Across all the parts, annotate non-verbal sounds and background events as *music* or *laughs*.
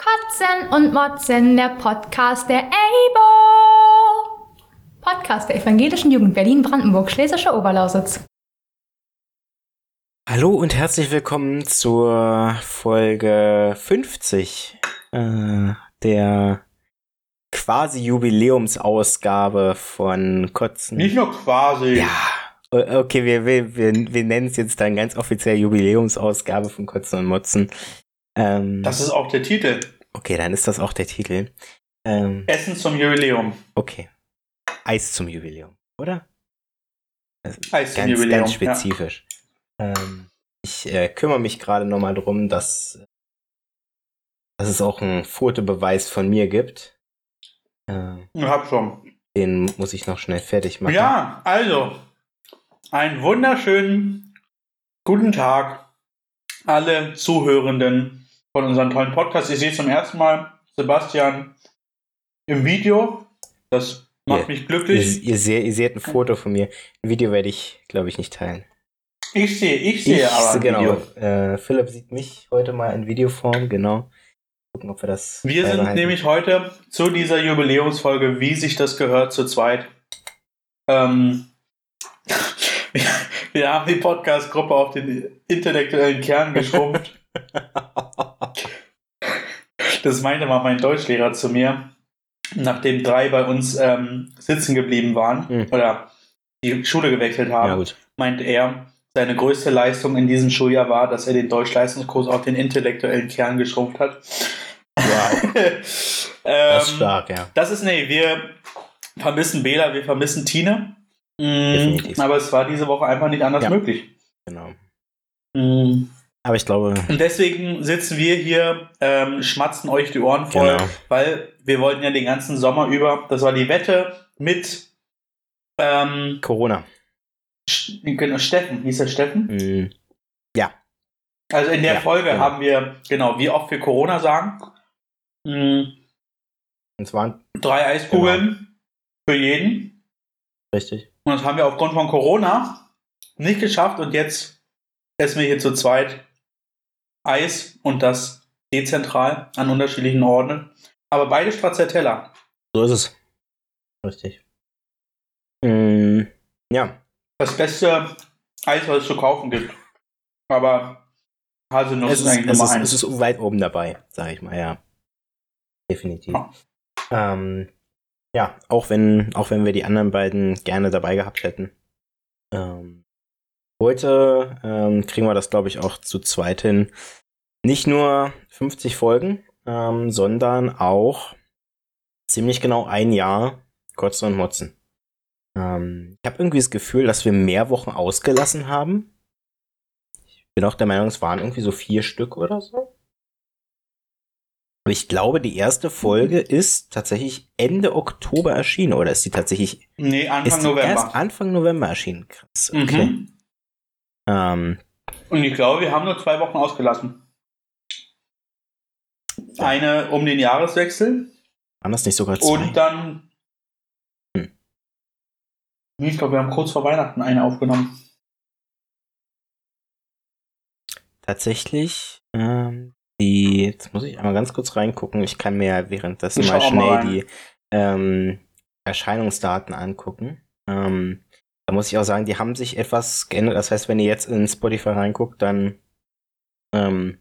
Kotzen und Motzen, der Podcast der EIBO. Podcast der Evangelischen Jugend Berlin-Brandenburg, Schlesische Oberlausitz. Hallo und herzlich willkommen zur Folge 50 äh, der quasi Jubiläumsausgabe von Kotzen. Nicht nur quasi. Ja. Okay, wir, wir, wir, wir nennen es jetzt dann ganz offiziell Jubiläumsausgabe von Kotzen und Motzen. Ähm, das ist auch der Titel. Okay, dann ist das auch der Titel. Ähm, Essen zum Jubiläum. Okay. Eis zum Jubiläum, oder? Also Eis zum ganz, Jubiläum. Ganz spezifisch. Ja. Ähm, ich äh, kümmere mich gerade nochmal drum, dass, dass es auch einen Fotobeweis von mir gibt. Äh, ich hab schon. Den muss ich noch schnell fertig machen. Ja, also, einen wunderschönen guten Tag alle Zuhörenden von unserem tollen Podcast. Ich sehe zum ersten Mal Sebastian im Video. Das macht ihr, mich glücklich. Ihr, ihr, seht, ihr seht ein Foto von mir. Ein Video werde ich, glaube ich, nicht teilen. Ich sehe, ich sehe ich, aber ein genau. Video. Äh, Philipp sieht mich heute mal in Videoform, genau. Gucken, ob wir das. Wir sind halten. nämlich heute zu dieser Jubiläumsfolge, wie sich das gehört, zu zweit. Ähm, *laughs* wir haben die Podcast-Gruppe auf den intellektuellen Kern geschrumpft. *laughs* das meinte mal mein Deutschlehrer zu mir, nachdem drei bei uns ähm, sitzen geblieben waren mhm. oder die Schule gewechselt haben, ja, meinte er, seine größte Leistung in diesem Schuljahr war, dass er den Deutschleistungskurs auf den intellektuellen Kern geschrumpft hat. Wow. *laughs* ähm, das ist stark, ja. Das ist, nee, wir vermissen Bela, wir vermissen Tine. Mhm, aber es war diese Woche einfach nicht anders ja. möglich. Genau. Mhm. Aber ich glaube. Und deswegen sitzen wir hier, ähm, schmatzen euch die Ohren voll, genau. weil wir wollten ja den ganzen Sommer über, das war die Wette mit ähm, Corona. Genau, Steffen, hieß der Steffen? Mhm. Ja. Also in der ja, Folge genau. haben wir, genau, wie oft wir Corona sagen. Mhm. Und zwar drei Eiskugeln genau. für jeden. Richtig. Und das haben wir aufgrund von Corona nicht geschafft und jetzt essen wir hier zu zweit Eis und das dezentral an unterschiedlichen Orten. Aber beide Stracciatella. So ist es. Richtig. Mm, ja. Das beste Eis, was es zu kaufen gibt. Aber Haselnuss ist, ist eigentlich Nummer eins. Es ist weit oben dabei, sag ich mal, ja. Definitiv. Ja. Ähm, ja, auch wenn, auch wenn wir die anderen beiden gerne dabei gehabt hätten. Ähm, heute ähm, kriegen wir das, glaube ich, auch zu zweit hin. Nicht nur 50 Folgen, ähm, sondern auch ziemlich genau ein Jahr Kotzen und Motzen. Ähm, ich habe irgendwie das Gefühl, dass wir mehr Wochen ausgelassen haben. Ich bin auch der Meinung, es waren irgendwie so vier Stück oder so. Aber ich glaube, die erste Folge ist tatsächlich Ende Oktober erschienen. Oder ist die tatsächlich. Nee, Anfang November. Erst Anfang November erschienen. Krass. Okay. Mhm. Ähm, Und ich glaube, wir haben nur zwei Wochen ausgelassen. Eine um den Jahreswechsel. Waren das nicht sogar zwei? Und dann. Hm. Ich glaube, wir haben kurz vor Weihnachten eine aufgenommen. Tatsächlich. Ähm, die, jetzt muss ich einmal ganz kurz reingucken. Ich kann mir währenddessen mal schnell mal die ähm, Erscheinungsdaten angucken. Ähm, da muss ich auch sagen, die haben sich etwas geändert. Das heißt, wenn ihr jetzt in Spotify reinguckt, dann ähm,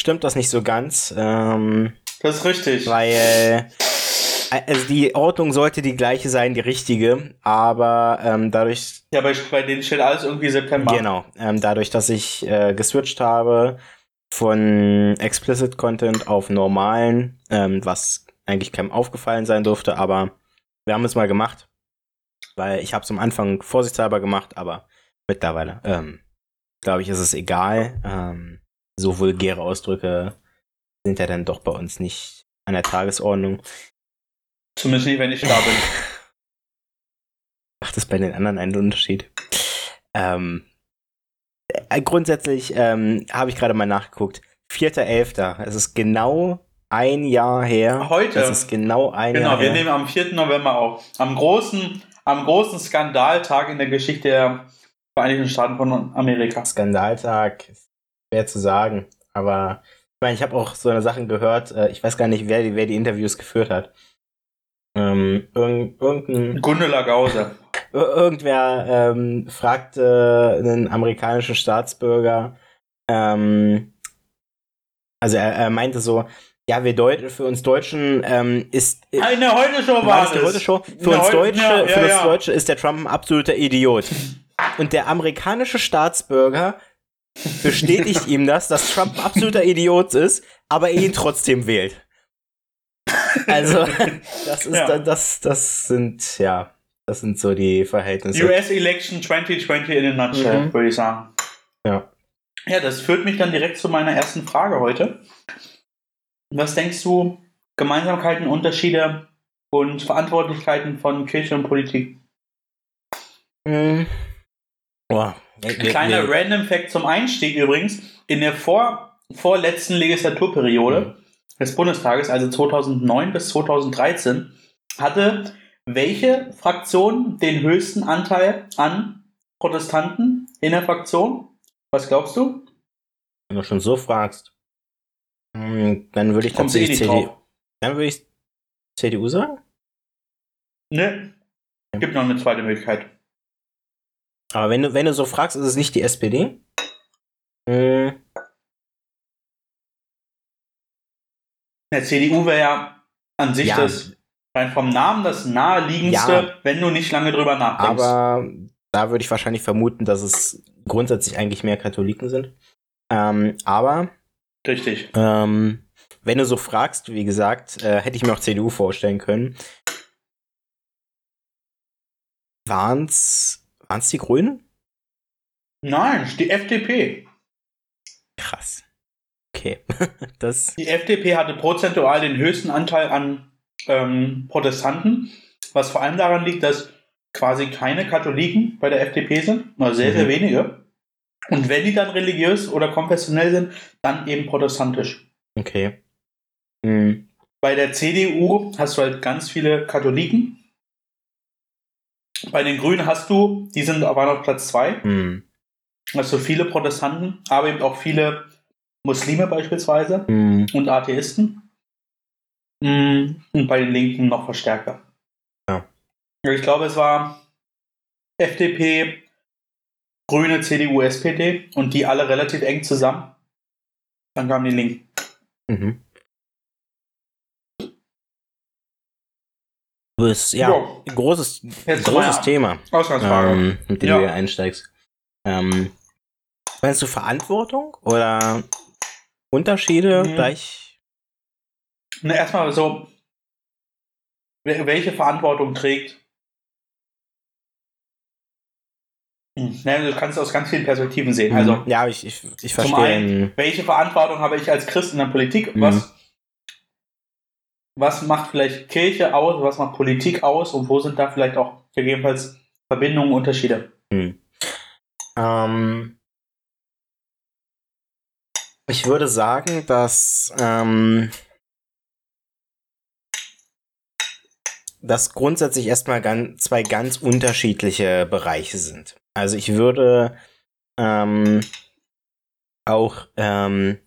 stimmt das nicht so ganz. Ähm, das ist richtig. Weil äh, also die Ordnung sollte die gleiche sein, die richtige, aber ähm, dadurch. Ja, bei, bei denen steht alles irgendwie September. Genau. Ähm, dadurch, dass ich äh, geswitcht habe, von Explicit Content auf normalen, ähm, was eigentlich keinem aufgefallen sein durfte, aber wir haben es mal gemacht, weil ich habe es am Anfang vorsichtshalber gemacht, aber mittlerweile, ähm, glaube ich, ist es egal. Ähm, so vulgäre Ausdrücke sind ja dann doch bei uns nicht an der Tagesordnung. Zumindest nicht, wenn ich da bin. *laughs* Macht es bei den anderen einen Unterschied? Ähm, äh, grundsätzlich ähm, habe ich gerade mal nachgeguckt. 4.11. Es ist genau ein Jahr her. Heute. Es ist genau ein genau, Jahr her. Genau, wir nehmen am 4. November auf. Am großen, am großen Skandaltag in der Geschichte der Vereinigten Staaten von Amerika. Skandaltag, schwer zu sagen, aber meine, ich habe auch so eine Sachen gehört, äh, ich weiß gar nicht, wer die, wer die Interviews geführt hat. Ähm, irgend, irgendein. Gundela Gause. *laughs* Irgendwer ähm, fragte einen amerikanischen Staatsbürger, ähm, also er, er meinte so, ja, wir Deutschen, für uns Deutschen ähm, ist. Eine Heute-Show war das. Heute -Show? Für, uns Deutsche, ja, ja, für uns. Deutsche ist der Trump ein absoluter Idiot. Und der amerikanische Staatsbürger bestätigt ihm das, dass Trump ein absoluter Idiot ist, aber er ihn trotzdem wählt. Also, *laughs* das ist ja. das, das sind, ja, das sind so die Verhältnisse. US Election 2020 in a nutshell, mhm. würde ich sagen. Ja. Ja, das führt mich dann direkt zu meiner ersten Frage heute. Was denkst du, Gemeinsamkeiten, Unterschiede und Verantwortlichkeiten von Kirche und Politik? Mhm. Boah, Ein kleiner nee. Random Fact zum Einstieg übrigens. In der vor, vorletzten Legislaturperiode mhm. des Bundestages, also 2009 bis 2013, hatte welche Fraktion den höchsten Anteil an Protestanten in der Fraktion? Was glaubst du? Wenn du schon so fragst, dann würde ich tatsächlich eh CDU. Dann würde ich CDU sagen? Ne. Gibt noch eine zweite Möglichkeit. Aber wenn du, wenn du so fragst, ist es nicht die SPD? Hm. Der CDU wäre ja an sich ja. das rein vom Namen das naheliegendste, ja, wenn du nicht lange drüber nachdenkst. Aber da würde ich wahrscheinlich vermuten, dass es grundsätzlich eigentlich mehr Katholiken sind. Ähm, aber Richtig. Ähm, wenn du so fragst, wie gesagt, äh, hätte ich mir auch CDU vorstellen können. Waren's, waren's die Grünen? Nein, die FDP. Krass. Okay. *laughs* das die FDP hatte prozentual den höchsten Anteil an ähm, Protestanten, was vor allem daran liegt, dass quasi keine Katholiken bei der FDP sind, nur sehr, mhm. sehr wenige. Und wenn die dann religiös oder konfessionell sind, dann eben protestantisch. Okay. Mhm. Bei der CDU hast du halt ganz viele Katholiken. Bei den Grünen hast du, die sind aber noch Platz zwei. Mhm. Also viele Protestanten, aber eben auch viele Muslime beispielsweise mhm. und Atheisten. Mhm. Und bei den Linken noch verstärkter. Ja. Ich glaube, es war FDP, Grüne, CDU, SPD und die alle relativ eng zusammen. Dann kamen die Linken. Mhm. Du bist, ja, jo. großes, großes Thema, ähm, mit dem ja. du hier einsteigst. Ähm, meinst du Verantwortung oder Unterschiede mhm. gleich? Na, erstmal so, welche Verantwortung trägt Ja, du kannst es aus ganz vielen Perspektiven sehen. Also, hm. ja, ich, ich, ich verstehe. Zum einen, welche Verantwortung habe ich als Christ in der Politik? Mhm. Was, was macht vielleicht Kirche aus? Was macht Politik aus? Und wo sind da vielleicht auch gegebenenfalls Verbindungen, Unterschiede? Mhm. Ähm, ich würde sagen, dass ähm, das grundsätzlich erstmal ganz, zwei ganz unterschiedliche Bereiche sind. Also ich würde ähm, auch ähm,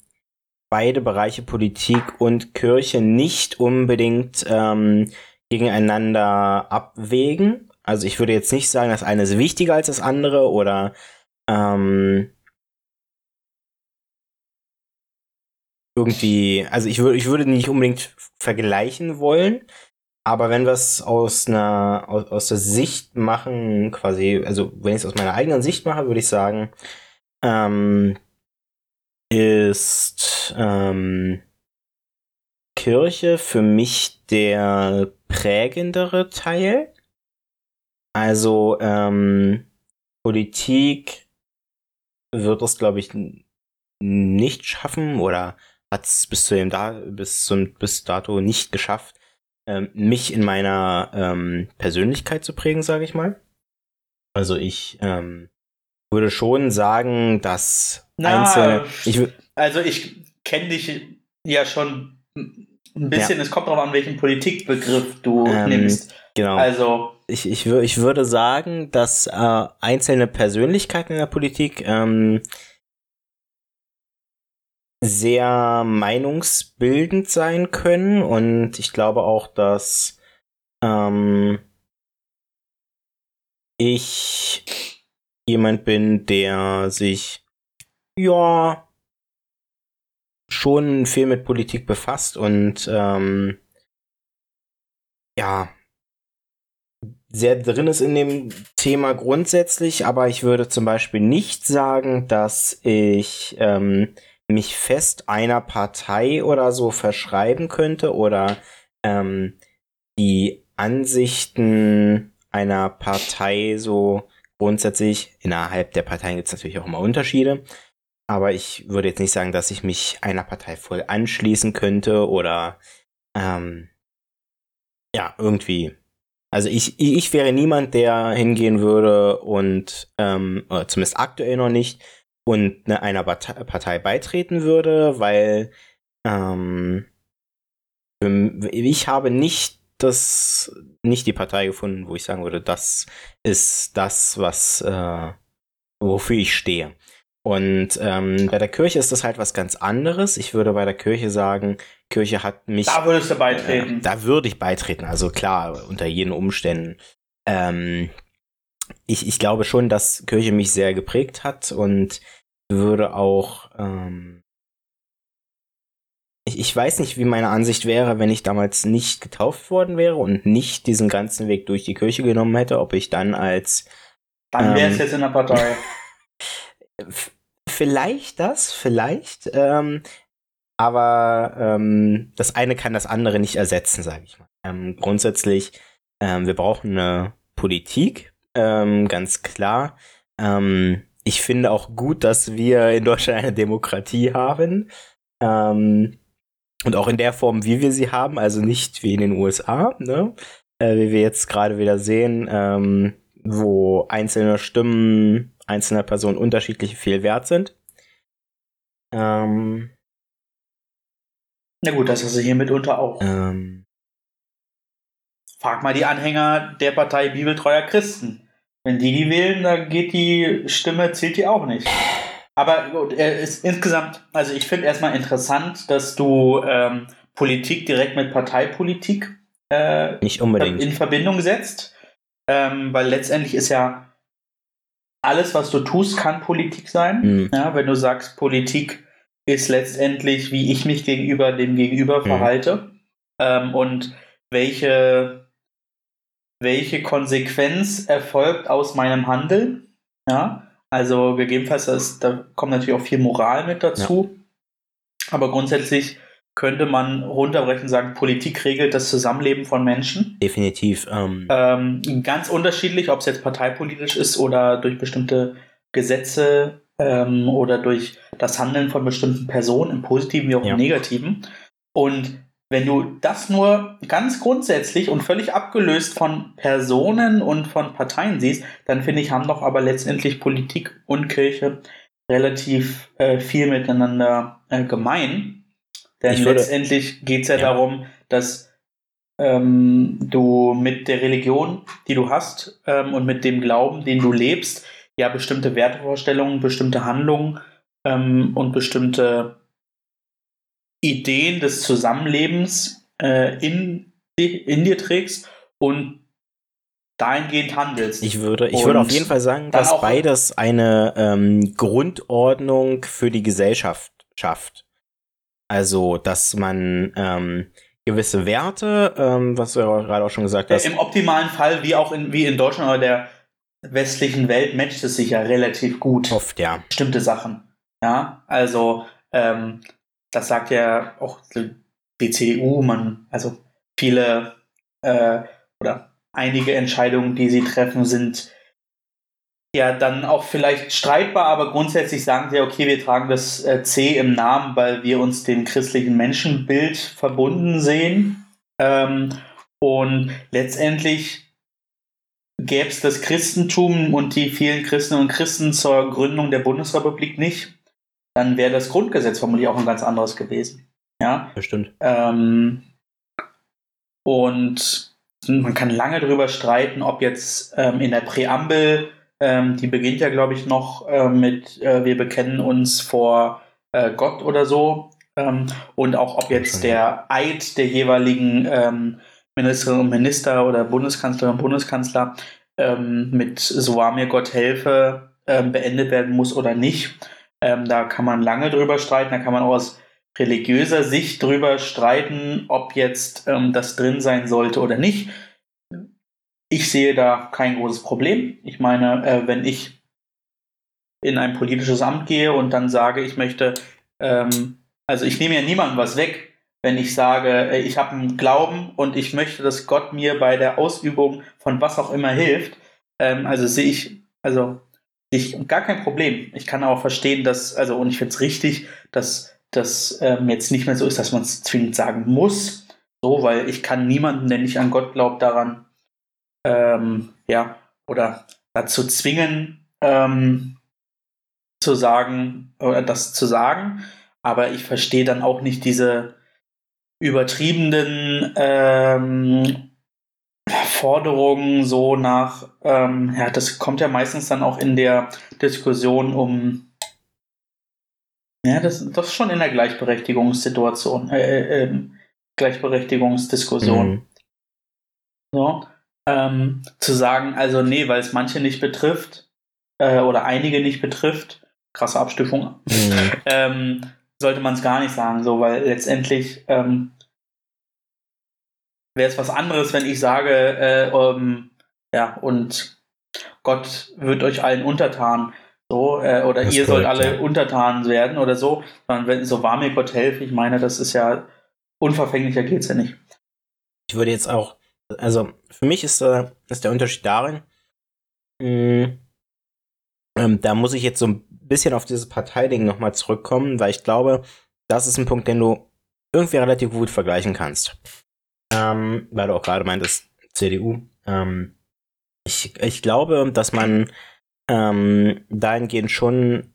beide Bereiche Politik und Kirche nicht unbedingt ähm, gegeneinander abwägen. Also ich würde jetzt nicht sagen, das eine ist wichtiger als das andere oder ähm, irgendwie, also ich würde, ich würde nicht unbedingt vergleichen wollen, aber wenn wir es aus einer, aus, aus der Sicht machen, quasi, also wenn ich es aus meiner eigenen Sicht mache, würde ich sagen, ähm, ist ähm, Kirche für mich der prägendere Teil. Also ähm, Politik wird es, glaube ich, nicht schaffen oder hat es bis zu dem da bis zum bis dato nicht geschafft, ähm, mich in meiner ähm, Persönlichkeit zu prägen, sage ich mal. Also ich ähm, würde schon sagen, dass Na, einzelne. Ich, also ich kenne dich ja schon ein bisschen. Ja. Es kommt darauf an, welchen Politikbegriff du ähm, nimmst. Genau. Also ich, ich, ich würde sagen, dass äh, einzelne Persönlichkeiten in der Politik ähm, sehr meinungsbildend sein können. Und ich glaube auch, dass ähm, ich jemand bin, der sich ja schon viel mit Politik befasst und ähm, ja sehr drin ist in dem Thema grundsätzlich, aber ich würde zum Beispiel nicht sagen, dass ich ähm, mich fest einer Partei oder so verschreiben könnte oder ähm, die Ansichten einer Partei so grundsätzlich, innerhalb der Parteien gibt es natürlich auch immer Unterschiede, aber ich würde jetzt nicht sagen, dass ich mich einer Partei voll anschließen könnte oder ähm, ja, irgendwie. Also ich, ich wäre niemand, der hingehen würde und ähm, zumindest aktuell noch nicht und ne, einer Partei beitreten würde, weil ähm, ich habe nicht das nicht die Partei gefunden, wo ich sagen würde, das ist das, was äh, wofür ich stehe. Und ähm, bei der Kirche ist das halt was ganz anderes. Ich würde bei der Kirche sagen, Kirche hat mich. Da würdest du beitreten. Äh, da würde ich beitreten. Also klar, unter jeden Umständen. Ähm, ich, ich glaube schon, dass Kirche mich sehr geprägt hat und würde auch. Ähm, ich, ich weiß nicht, wie meine Ansicht wäre, wenn ich damals nicht getauft worden wäre und nicht diesen ganzen Weg durch die Kirche genommen hätte, ob ich dann als. Dann wäre es ähm, jetzt in der Partei. *laughs* *laughs* vielleicht das, vielleicht. Ähm, aber ähm, das eine kann das andere nicht ersetzen, sage ich mal. Ähm, grundsätzlich, ähm, wir brauchen eine Politik, ähm, ganz klar. Ähm, ich finde auch gut, dass wir in Deutschland eine Demokratie haben. Ähm, und auch in der Form, wie wir sie haben, also nicht wie in den USA, ne? Äh, wie wir jetzt gerade wieder sehen, ähm, wo einzelne Stimmen einzelner Personen unterschiedlich viel wert sind. Ähm, Na gut, das ist hier mitunter auch. Ähm, Frag mal die Anhänger der Partei Bibeltreuer Christen. Wenn die die wählen, dann geht die Stimme, zählt die auch nicht. Aber gut, er ist insgesamt, also ich finde erstmal interessant, dass du ähm, Politik direkt mit Parteipolitik äh, nicht unbedingt in Verbindung setzt, ähm, weil letztendlich ist ja alles, was du tust, kann Politik sein. Mhm. Ja, wenn du sagst, Politik ist letztendlich, wie ich mich gegenüber dem Gegenüber mhm. verhalte ähm, und welche welche Konsequenz erfolgt aus meinem Handeln. Ja, also gegebenenfalls, das, da kommt natürlich auch viel Moral mit dazu. Ja. Aber grundsätzlich könnte man runterbrechen und sagen, Politik regelt das Zusammenleben von Menschen. Definitiv. Ähm. Ähm, ganz unterschiedlich, ob es jetzt parteipolitisch ist oder durch bestimmte Gesetze ähm, oder durch das Handeln von bestimmten Personen im Positiven wie auch ja. im Negativen. Und wenn du das nur ganz grundsätzlich und völlig abgelöst von Personen und von Parteien siehst, dann finde ich, haben doch aber letztendlich Politik und Kirche relativ äh, viel miteinander äh, gemein. Denn würde, letztendlich geht es ja, ja, darum, dass ähm, du mit der Religion, die du hast ähm, und mit dem Glauben, den du lebst, ja bestimmte Wertevorstellungen, bestimmte Handlungen ähm, und bestimmte Ideen des Zusammenlebens äh, in, in dir trägst und dahingehend handelst. Ich würde, ich würde auf jeden Fall sagen, dass beides eine ähm, Grundordnung für die Gesellschaft schafft. Also, dass man ähm, gewisse Werte, ähm, was du ja gerade auch schon gesagt hast. Im optimalen Fall, wie auch in, wie in Deutschland oder der westlichen Welt, matcht es sich ja relativ gut. Oft, ja. Bestimmte Sachen. Ja, also ähm, das sagt ja auch die CDU, man, also viele äh, oder einige Entscheidungen, die sie treffen, sind ja dann auch vielleicht streitbar, aber grundsätzlich sagen sie, okay, wir tragen das äh, C im Namen, weil wir uns dem christlichen Menschenbild verbunden sehen. Ähm, und letztendlich gäbe es das Christentum und die vielen Christen und Christen zur Gründung der Bundesrepublik nicht, dann wäre das Grundgesetz vermutlich auch ein ganz anderes gewesen. Ja, bestimmt. Ähm, und man kann lange darüber streiten, ob jetzt ähm, in der Präambel, ähm, die beginnt ja, glaube ich, noch äh, mit, äh, wir bekennen uns vor äh, Gott oder so. Ähm, und auch ob jetzt der Eid der jeweiligen ähm, Ministerinnen und Minister oder Bundeskanzlerinnen und Bundeskanzler ähm, mit So wahr mir Gott helfe beendet werden muss oder nicht. Ähm, da kann man lange drüber streiten, da kann man aus religiöser Sicht drüber streiten, ob jetzt ähm, das drin sein sollte oder nicht. Ich sehe da kein großes Problem. Ich meine, äh, wenn ich in ein politisches Amt gehe und dann sage, ich möchte, ähm, also ich nehme ja niemandem was weg, wenn ich sage, äh, ich habe einen Glauben und ich möchte, dass Gott mir bei der Ausübung von was auch immer hilft. Ähm, also sehe ich, also ich gar kein Problem. Ich kann auch verstehen, dass, also und ich finde es richtig, dass das ähm, jetzt nicht mehr so ist, dass man es zwingend sagen muss. So, weil ich kann niemanden, der nicht an Gott glaubt, daran ähm, ja, oder dazu zwingen, ähm, zu sagen, oder das zu sagen. Aber ich verstehe dann auch nicht diese übertriebenen ähm, Forderungen so nach, ähm, ja, das kommt ja meistens dann auch in der Diskussion um, ja, das, das ist schon in der Gleichberechtigungssituation, äh, äh, Gleichberechtigungsdiskussion. Mhm. So, ähm, zu sagen, also nee, weil es manche nicht betrifft äh, oder einige nicht betrifft, krasse Abstufung, mhm. *laughs* ähm, sollte man es gar nicht sagen, so, weil letztendlich ähm, wäre es was anderes, wenn ich sage, äh, um, ja, und Gott wird euch allen untertan. So, äh, oder das ihr sollt alle ja. untertan werden oder so. Sondern wenn so war mir Gott helfe, ich meine, das ist ja unverfänglicher geht es ja nicht. Ich würde jetzt auch, also für mich ist, äh, ist der Unterschied darin, mh, ähm, da muss ich jetzt so ein bisschen auf dieses Parteiding nochmal zurückkommen, weil ich glaube, das ist ein Punkt, den du irgendwie relativ gut vergleichen kannst ähm, weil du auch gerade meintest, CDU. Ähm, ich, ich glaube, dass man ähm, dahingehend schon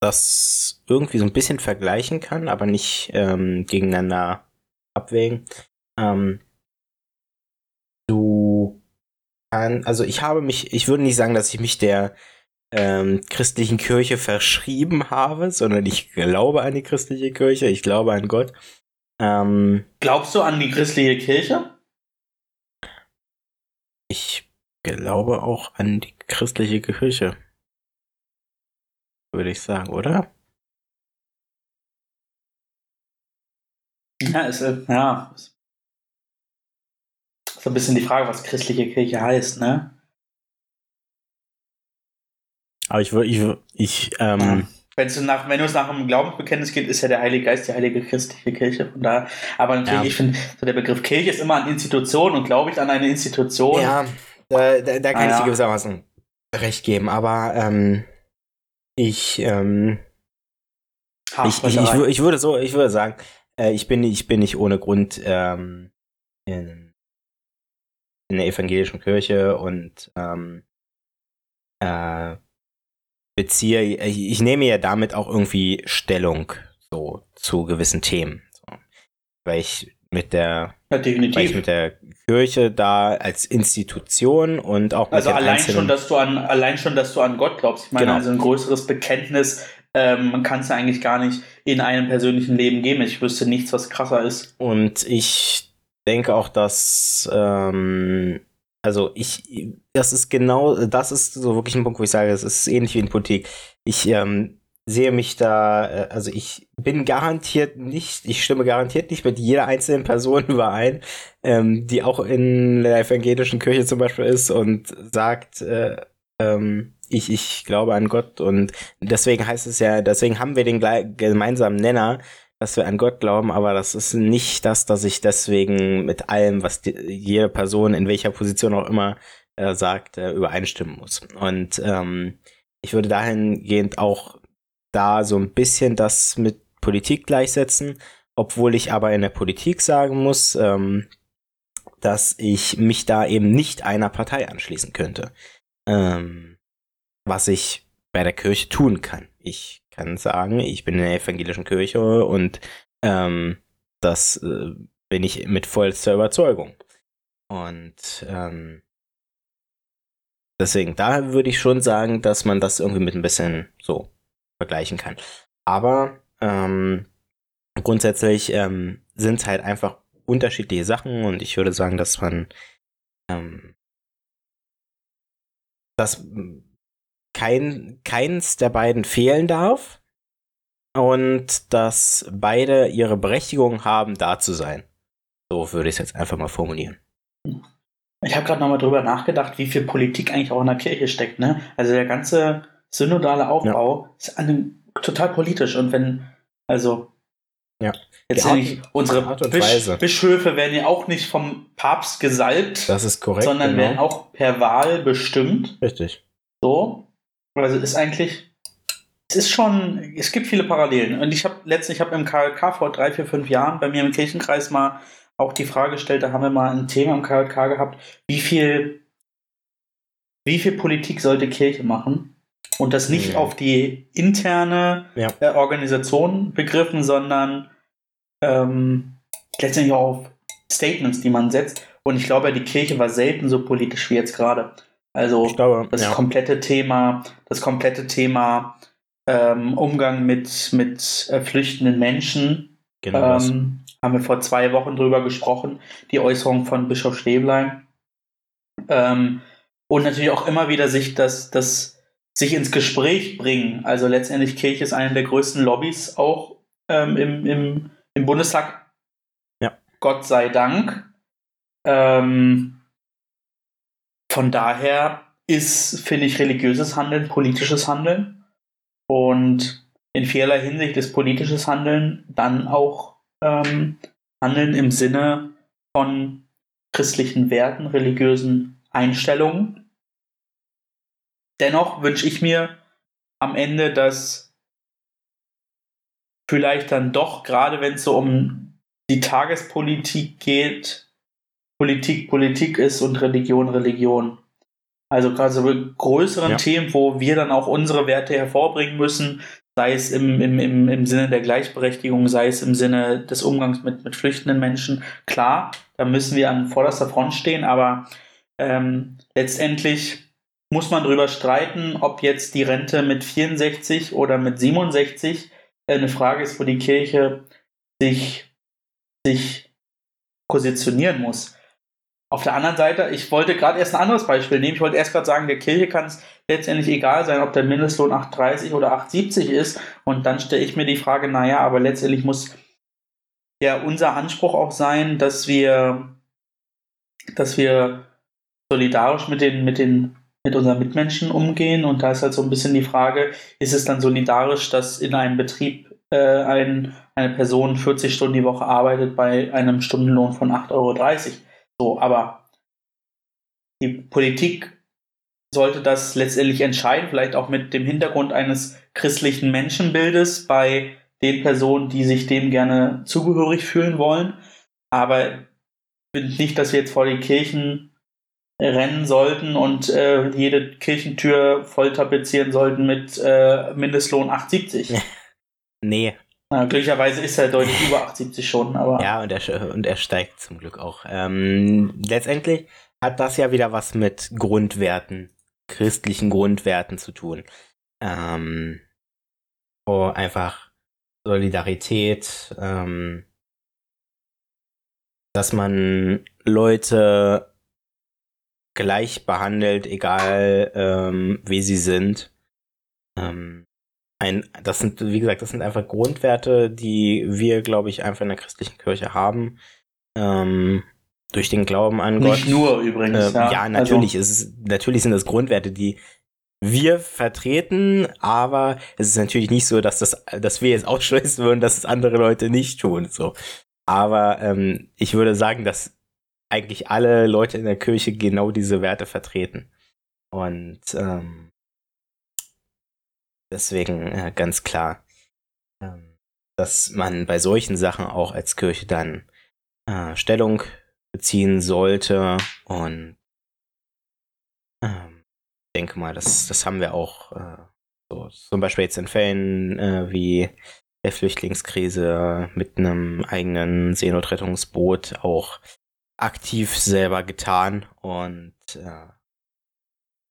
das irgendwie so ein bisschen vergleichen kann, aber nicht ähm, gegeneinander abwägen. Ähm, du kann, also ich habe mich, ich würde nicht sagen, dass ich mich der ähm, christlichen Kirche verschrieben habe, sondern ich glaube an die christliche Kirche, ich glaube an Gott. Ähm, Glaubst du an die christliche Kirche? Ich glaube auch an die christliche Kirche. Würde ich sagen, oder? Ja, ist, ja. So ein bisschen die Frage, was christliche Kirche heißt, ne? Aber ich würde, ich, ich, ähm, ja. Wenn es nach, wenn es nach dem Glaubensbekenntnis geht, ist ja der Heilige Geist die heilige christliche Kirche. Von da, aber natürlich, ja. ich finde, so der Begriff Kirche ist immer an Institution und glaube ich an eine Institution. Ja, da, da, da kann ah, ich dir gewissermaßen recht geben, aber ähm, ich, ähm, ich, ich, ich, ich, würde so, ich würde sagen, äh, ich bin, ich bin nicht ohne Grund ähm, in, in der evangelischen Kirche und ähm, äh, beziehe, ich, ich nehme ja damit auch irgendwie Stellung so zu gewissen Themen. So. Weil ich mit der ja, weil ich mit der Kirche da als Institution und auch mit also allein schon dass du an allein schon dass du an Gott glaubst ich meine genau. also ein größeres Bekenntnis ähm, kannst du eigentlich gar nicht in einem persönlichen Leben geben ich wüsste nichts was krasser ist und ich denke auch dass ähm, also ich, das ist genau, das ist so wirklich ein Punkt, wo ich sage, es ist ähnlich wie in Politik. Ich ähm, sehe mich da, äh, also ich bin garantiert nicht, ich stimme garantiert nicht mit jeder einzelnen Person *laughs* überein, ähm, die auch in der evangelischen Kirche zum Beispiel ist und sagt, äh, ähm, ich, ich glaube an Gott und deswegen heißt es ja, deswegen haben wir den gemeinsamen Nenner, dass wir an Gott glauben, aber das ist nicht das, dass ich deswegen mit allem, was die, jede Person in welcher Position auch immer äh, sagt, äh, übereinstimmen muss. Und ähm, ich würde dahingehend auch da so ein bisschen das mit Politik gleichsetzen, obwohl ich aber in der Politik sagen muss, ähm, dass ich mich da eben nicht einer Partei anschließen könnte. Ähm, was ich bei der Kirche tun kann. Ich kann sagen, ich bin in der evangelischen Kirche und ähm, das äh, bin ich mit vollster Überzeugung. Und ähm, deswegen, da würde ich schon sagen, dass man das irgendwie mit ein bisschen so vergleichen kann. Aber ähm, grundsätzlich ähm, sind es halt einfach unterschiedliche Sachen und ich würde sagen, dass man ähm, dass kein, keins der beiden fehlen darf und dass beide ihre Berechtigung haben, da zu sein. So würde ich es jetzt einfach mal formulieren. Ich habe gerade nochmal drüber nachgedacht, wie viel Politik eigentlich auch in der Kirche steckt. Ne? Also der ganze synodale Aufbau ja. ist einem, total politisch und wenn, also ja. Jetzt Art, unsere Bisch Bischöfe werden ja auch nicht vom Papst gesalbt. Das ist korrekt. Sondern genau. werden auch per Wahl bestimmt. Richtig. So. Also ist eigentlich, es ist schon, es gibt viele Parallelen. Und ich habe letztens, ich habe im KLK vor drei, vier, fünf Jahren bei mir im Kirchenkreis mal auch die Frage gestellt, da haben wir mal ein Thema im KLK gehabt, wie viel, wie viel Politik sollte Kirche machen? Und das nicht mhm. auf die interne ja. äh, Organisation begriffen, sondern ähm, letztendlich auch auf Statements, die man setzt. Und ich glaube, die Kirche war selten so politisch wie jetzt gerade. Also glaube, das ja. komplette Thema, das komplette Thema ähm, Umgang mit, mit äh, flüchtenden Menschen. Genau ähm, haben wir vor zwei Wochen drüber gesprochen, die Äußerung von Bischof Stäblein. Ähm, und natürlich auch immer wieder sich das, das sich ins Gespräch bringen. Also letztendlich Kirche ist eine der größten Lobbys auch ähm, im, im, im Bundestag. Ja. Gott sei Dank. Ähm, von daher ist, finde ich, religiöses Handeln politisches Handeln. Und in vielerlei Hinsicht ist politisches Handeln dann auch ähm, Handeln im Sinne von christlichen Werten, religiösen Einstellungen. Dennoch wünsche ich mir am Ende, dass vielleicht dann doch, gerade wenn es so um die Tagespolitik geht, Politik Politik ist und Religion Religion. Also gerade so größeren ja. Themen, wo wir dann auch unsere Werte hervorbringen müssen, sei es im, im, im, im Sinne der Gleichberechtigung, sei es im Sinne des Umgangs mit, mit flüchtenden Menschen. Klar, da müssen wir an vorderster Front stehen, aber ähm, letztendlich muss man darüber streiten, ob jetzt die Rente mit 64 oder mit 67 eine Frage ist, wo die Kirche sich, sich positionieren muss. Auf der anderen Seite, ich wollte gerade erst ein anderes Beispiel nehmen. Ich wollte erst gerade sagen, der Kirche kann es letztendlich egal sein, ob der Mindestlohn 8,30 oder 8,70 ist. Und dann stelle ich mir die Frage, naja, aber letztendlich muss ja unser Anspruch auch sein, dass wir, dass wir solidarisch mit den, mit den mit unseren Mitmenschen umgehen. Und da ist halt so ein bisschen die Frage, ist es dann solidarisch, dass in einem Betrieb äh, ein, eine Person 40 Stunden die Woche arbeitet bei einem Stundenlohn von 8,30 Euro? So, aber die Politik sollte das letztendlich entscheiden, vielleicht auch mit dem Hintergrund eines christlichen Menschenbildes bei den Personen, die sich dem gerne zugehörig fühlen wollen. Aber ich finde nicht, dass wir jetzt vor die Kirchen rennen sollten und äh, jede Kirchentür voll tapezieren sollten mit äh, Mindestlohn 8,70. *laughs* nee. Na, glücklicherweise ist er deutlich *laughs* über 8,70 schon, aber. Ja, und er, und er steigt zum Glück auch. Ähm, letztendlich hat das ja wieder was mit Grundwerten, christlichen Grundwerten zu tun. Ähm, oh, einfach Solidarität, ähm, dass man Leute gleich behandelt, egal ähm, wie sie sind. Ähm, ein, das sind, wie gesagt, das sind einfach Grundwerte, die wir, glaube ich, einfach in der christlichen Kirche haben. Ähm, durch den Glauben an Gott. Nicht nur übrigens. Äh, ja. ja, natürlich. Also. Ist, natürlich sind das Grundwerte, die wir vertreten, aber es ist natürlich nicht so, dass das, dass wir jetzt ausschließen würden, dass es andere Leute nicht tun. So. Aber ähm, ich würde sagen, dass eigentlich alle Leute in der Kirche genau diese Werte vertreten. Und ähm, deswegen äh, ganz klar, ähm, dass man bei solchen Sachen auch als Kirche dann äh, Stellung beziehen sollte. Und ähm, denke mal, das, das haben wir auch äh, so, zum Beispiel jetzt in Fällen äh, wie der Flüchtlingskrise mit einem eigenen Seenotrettungsboot auch aktiv selber getan und äh,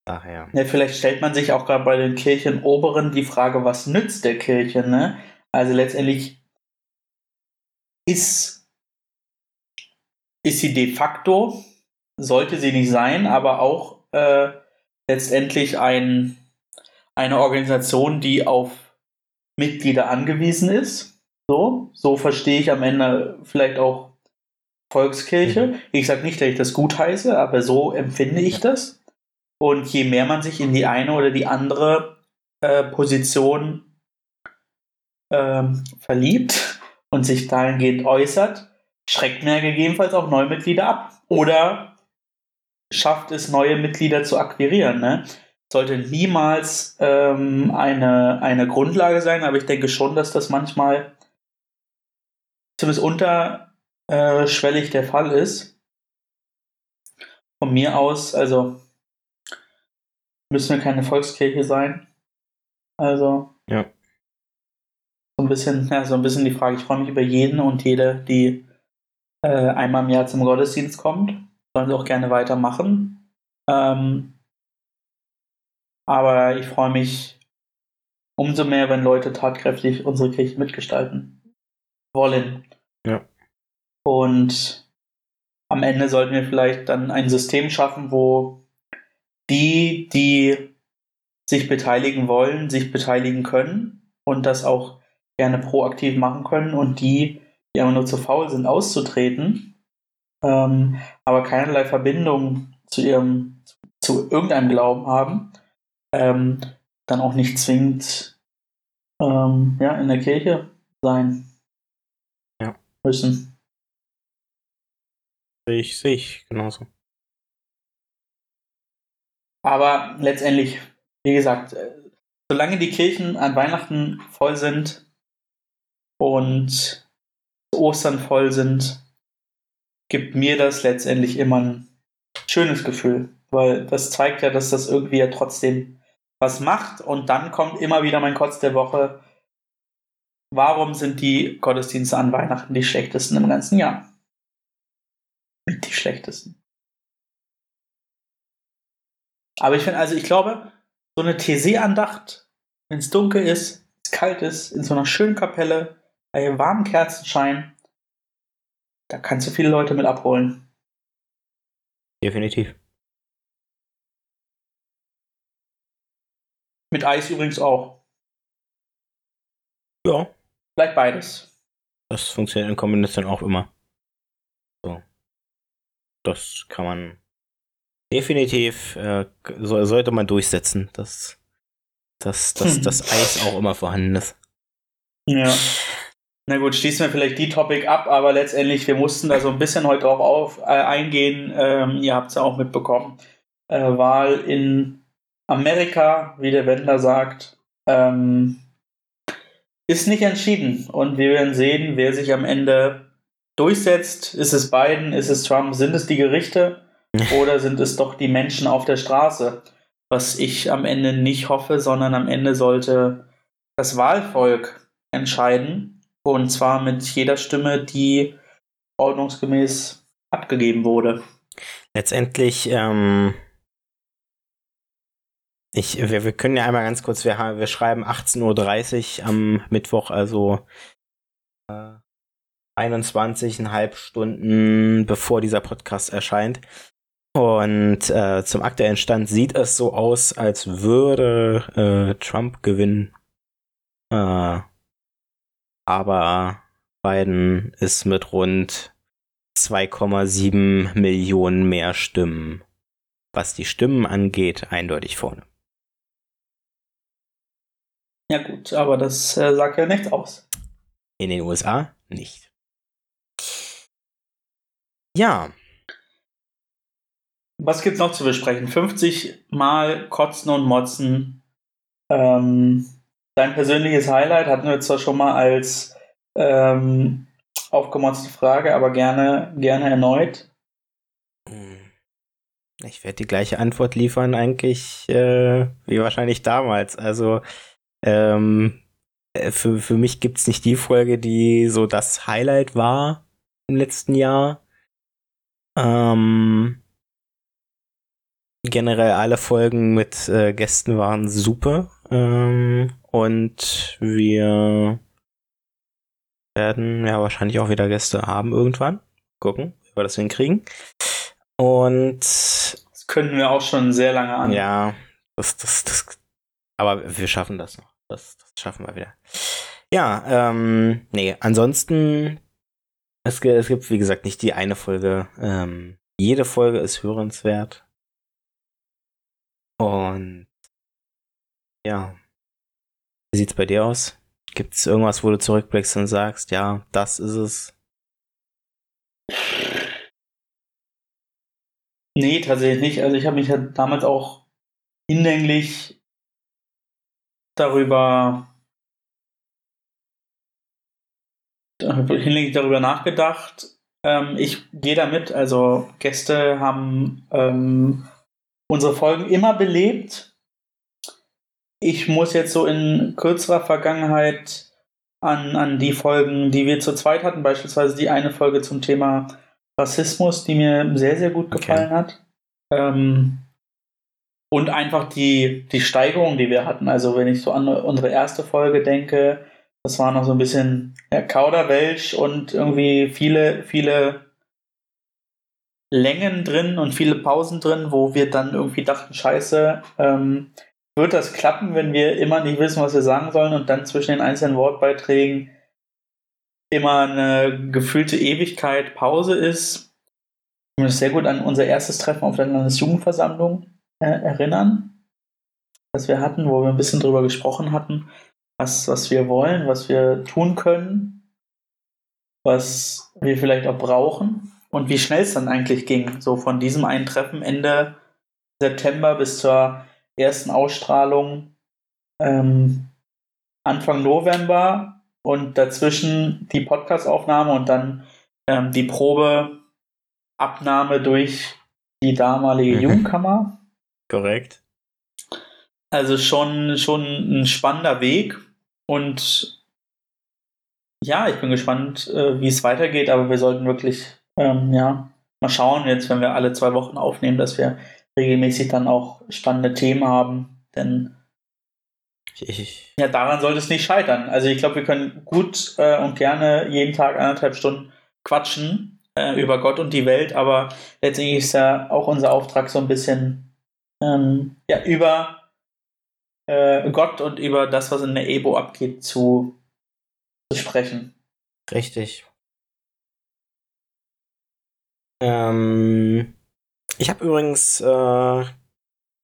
Daher. Ja, vielleicht stellt man sich auch gerade bei den Kirchenoberen die Frage, was nützt der Kirche, ne? Also letztendlich ist, ist sie de facto, sollte sie nicht sein, aber auch äh, letztendlich ein, eine Organisation, die auf Mitglieder angewiesen ist. So, so verstehe ich am Ende vielleicht auch Volkskirche. Mhm. Ich sage nicht, dass ich das gut heiße, aber so empfinde ich das. Und je mehr man sich in die eine oder die andere äh, Position ähm, verliebt und sich dahingehend äußert, schreckt mir gegebenenfalls auch neue Mitglieder ab. Oder schafft es, neue Mitglieder zu akquirieren. Ne? Sollte niemals ähm, eine, eine Grundlage sein, aber ich denke schon, dass das manchmal zumindest unterschwellig der Fall ist. Von mir aus, also müssen wir keine Volkskirche sein. Also. Ja. So ein bisschen, ja, so ein bisschen die Frage. Ich freue mich über jeden und jede, die äh, einmal im Jahr zum Gottesdienst kommt. Sollen sie auch gerne weitermachen. Ähm, aber ich freue mich umso mehr, wenn Leute tatkräftig unsere Kirche mitgestalten wollen. Ja. Und am Ende sollten wir vielleicht dann ein System schaffen, wo die, die sich beteiligen wollen, sich beteiligen können und das auch gerne proaktiv machen können und die, die aber nur zu faul sind, auszutreten, ähm, aber keinerlei Verbindung zu ihrem, zu irgendeinem Glauben haben, ähm, dann auch nicht zwingend ähm, ja, in der Kirche sein ja. müssen. Sehe ich, sehe ich genauso. Aber letztendlich, wie gesagt, äh, solange die Kirchen an Weihnachten voll sind und Ostern voll sind, gibt mir das letztendlich immer ein schönes Gefühl, weil das zeigt ja, dass das irgendwie ja trotzdem was macht und dann kommt immer wieder mein Kotz der Woche. Warum sind die Gottesdienste an Weihnachten die schlechtesten im ganzen Jahr? Mit die schlechtesten. Aber ich finde, also ich glaube, so eine TC-Andacht, wenn es dunkel ist, es kalt ist, in so einer schönen Kapelle, bei warmem Kerzenschein, da kannst du viele Leute mit abholen. Definitiv. Mit Eis übrigens auch. Ja. Vielleicht beides. Das funktioniert in Kombination auch immer. So. Das kann man definitiv, äh, so, sollte man durchsetzen, dass, dass, dass das Eis auch immer vorhanden ist. Ja. Na gut, schließen wir vielleicht die Topic ab, aber letztendlich, wir mussten da so ein bisschen heute auch auf, äh, eingehen. Ähm, ihr habt es ja auch mitbekommen. Äh, Wahl in Amerika, wie der Wendler sagt, ähm, ist nicht entschieden. Und wir werden sehen, wer sich am Ende durchsetzt. Ist es Biden? Ist es Trump? Sind es die Gerichte? *laughs* Oder sind es doch die Menschen auf der Straße? Was ich am Ende nicht hoffe, sondern am Ende sollte das Wahlvolk entscheiden. Und zwar mit jeder Stimme, die ordnungsgemäß abgegeben wurde. Letztendlich, ähm, ich, wir, wir können ja einmal ganz kurz, wir, wir schreiben 18.30 Uhr am Mittwoch, also äh, 21,5 Stunden bevor dieser Podcast erscheint. Und äh, zum aktuellen Stand sieht es so aus, als würde äh, Trump gewinnen. Äh, aber Biden ist mit rund 2,7 Millionen mehr Stimmen, was die Stimmen angeht, eindeutig vorne. Ja gut, aber das äh, sagt ja nichts aus. In den USA nicht. Ja. Was gibt's noch zu besprechen? 50 Mal Kotzen und Motzen. Ähm, Dein persönliches Highlight hatten wir zwar schon mal als ähm, aufgemotzte Frage, aber gerne, gerne erneut. Hm. Ich werde die gleiche Antwort liefern, eigentlich äh, wie wahrscheinlich damals. Also ähm, äh, für, für mich gibt es nicht die Folge, die so das Highlight war im letzten Jahr. Ähm, generell alle Folgen mit äh, Gästen waren super. Ähm, und wir werden ja wahrscheinlich auch wieder Gäste haben irgendwann. Gucken, wie wir das hinkriegen. Und das können wir auch schon sehr lange an. Ja, das, das, das, aber wir schaffen das noch. Das, das schaffen wir wieder. Ja, ähm, nee, ansonsten, es, es gibt, wie gesagt, nicht die eine Folge. Ähm, jede Folge ist hörenswert. Und ja, wie sieht's bei dir aus? Gibt es irgendwas, wo du zurückblickst und sagst, ja, das ist es? Nee, tatsächlich nicht. Also ich habe mich ja damals auch hinlänglich darüber hinlänglich darüber nachgedacht. Ähm, ich gehe damit. Also Gäste haben ähm, unsere Folgen immer belebt ich muss jetzt so in kürzerer Vergangenheit an, an die Folgen, die wir zu zweit hatten, beispielsweise die eine Folge zum Thema Rassismus, die mir sehr, sehr gut gefallen okay. hat. Ähm, und einfach die, die Steigerung, die wir hatten. Also wenn ich so an unsere erste Folge denke, das war noch so ein bisschen ja, Kauderwelsch und irgendwie viele, viele Längen drin und viele Pausen drin, wo wir dann irgendwie dachten, scheiße, ähm, wird das klappen, wenn wir immer nicht wissen, was wir sagen sollen und dann zwischen den einzelnen Wortbeiträgen immer eine gefühlte Ewigkeit Pause ist? Ich muss sehr gut an unser erstes Treffen auf der Landesjugendversammlung äh, erinnern, das wir hatten, wo wir ein bisschen drüber gesprochen hatten, was, was wir wollen, was wir tun können, was wir vielleicht auch brauchen und wie schnell es dann eigentlich ging. So von diesem einen Treffen Ende September bis zur ersten Ausstrahlung ähm, Anfang November und dazwischen die Podcastaufnahme und dann ähm, die Probeabnahme durch die damalige mhm. Jugendkammer. Korrekt. Also schon, schon ein spannender Weg und ja, ich bin gespannt, äh, wie es weitergeht, aber wir sollten wirklich ähm, ja, mal schauen, jetzt, wenn wir alle zwei Wochen aufnehmen, dass wir regelmäßig dann auch spannende Themen haben, denn ich, ja, daran sollte es nicht scheitern. Also ich glaube, wir können gut äh, und gerne jeden Tag anderthalb Stunden quatschen äh, über Gott und die Welt, aber letztendlich ist ja auch unser Auftrag so ein bisschen ähm, ja, über äh, Gott und über das, was in der Ebo abgeht, zu, zu sprechen. Richtig. Ähm, ich habe übrigens äh,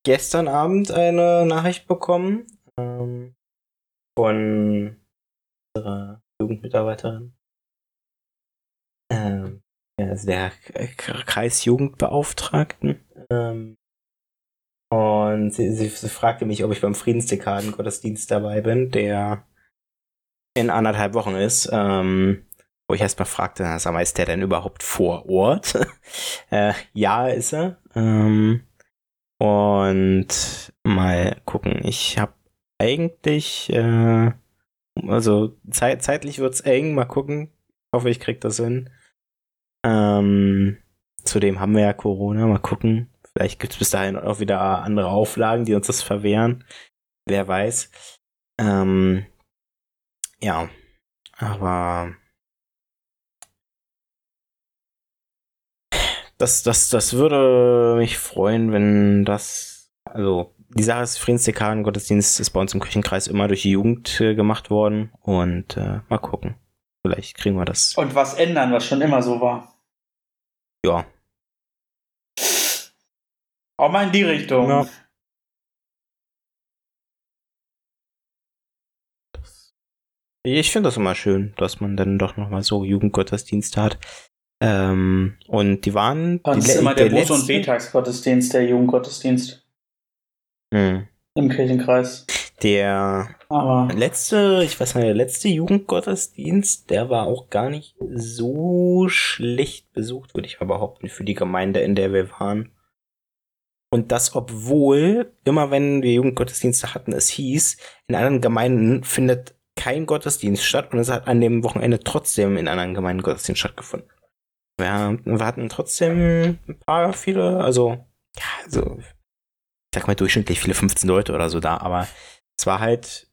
gestern Abend eine Nachricht bekommen ähm, von unserer Jugendmitarbeiterin. Ähm, also der Kreisjugendbeauftragten. Ähm, und sie, sie, sie, fragte mich, ob ich beim Friedensdekaden-Gottesdienst dabei bin, der in anderthalb Wochen ist. Ähm, wo ich erstmal fragte, sag mal, ist der denn überhaupt vor Ort? *laughs* äh, ja, ist er. Ähm, und mal gucken. Ich habe eigentlich, äh, also zeit zeitlich wird's eng. Mal gucken. Ich hoffe, ich krieg das hin. Ähm, zudem haben wir ja Corona. Mal gucken. Vielleicht gibt's bis dahin auch wieder andere Auflagen, die uns das verwehren. Wer weiß. Ähm, ja, aber das, das, das würde mich freuen, wenn das, also die Sache ist, Friedensdekaden Gottesdienst ist bei uns im Kirchenkreis immer durch die Jugend äh, gemacht worden und äh, mal gucken. Vielleicht kriegen wir das. Und was ändern, was schon immer so war. Ja. Auch mal in die Richtung. Ja. Ich finde das immer schön, dass man dann doch nochmal so Jugendgottesdienst hat. Ähm, und die waren. Das die, ist immer der, der Buß- und Betagsgottesdienst, der Jugendgottesdienst. Hm. Im Kirchenkreis. Der Aber letzte, ich weiß nicht, der letzte Jugendgottesdienst, der war auch gar nicht so schlecht besucht, würde ich mal behaupten, für die Gemeinde, in der wir waren. Und das, obwohl, immer wenn wir Jugendgottesdienste hatten, es hieß, in anderen Gemeinden findet kein Gottesdienst statt und es hat an dem Wochenende trotzdem in anderen Gemeinden Gottesdienst stattgefunden. Wir, wir hatten trotzdem ein paar viele, also, ja, also sag mal, durchschnittlich viele 15 Leute oder so da, aber es war halt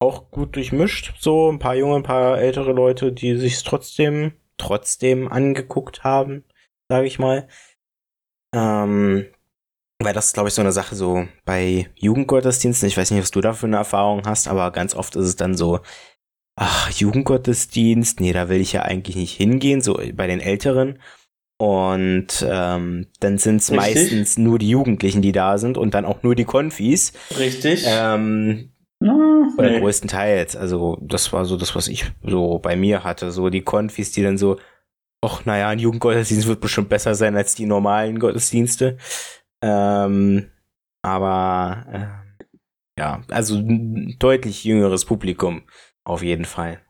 auch gut durchmischt. So ein paar junge, ein paar ältere Leute, die sich trotzdem, trotzdem angeguckt haben, sage ich mal. Ähm, weil das ist, glaube ich, so eine Sache so bei Jugendgottesdiensten. Ich weiß nicht, was du da für eine Erfahrung hast, aber ganz oft ist es dann so, ach, Jugendgottesdienst, nee, da will ich ja eigentlich nicht hingehen, so bei den Älteren. Und ähm, dann sind es meistens nur die Jugendlichen, die da sind und dann auch nur die Konfis. Richtig. Ähm, no, oder nee. größtenteils. Also das war so das, was ich so bei mir hatte. So die Konfis, die dann so, ach naja, ein Jugendgottesdienst wird bestimmt besser sein als die normalen Gottesdienste. Ähm, aber äh, ja, also ein deutlich jüngeres Publikum auf jeden Fall.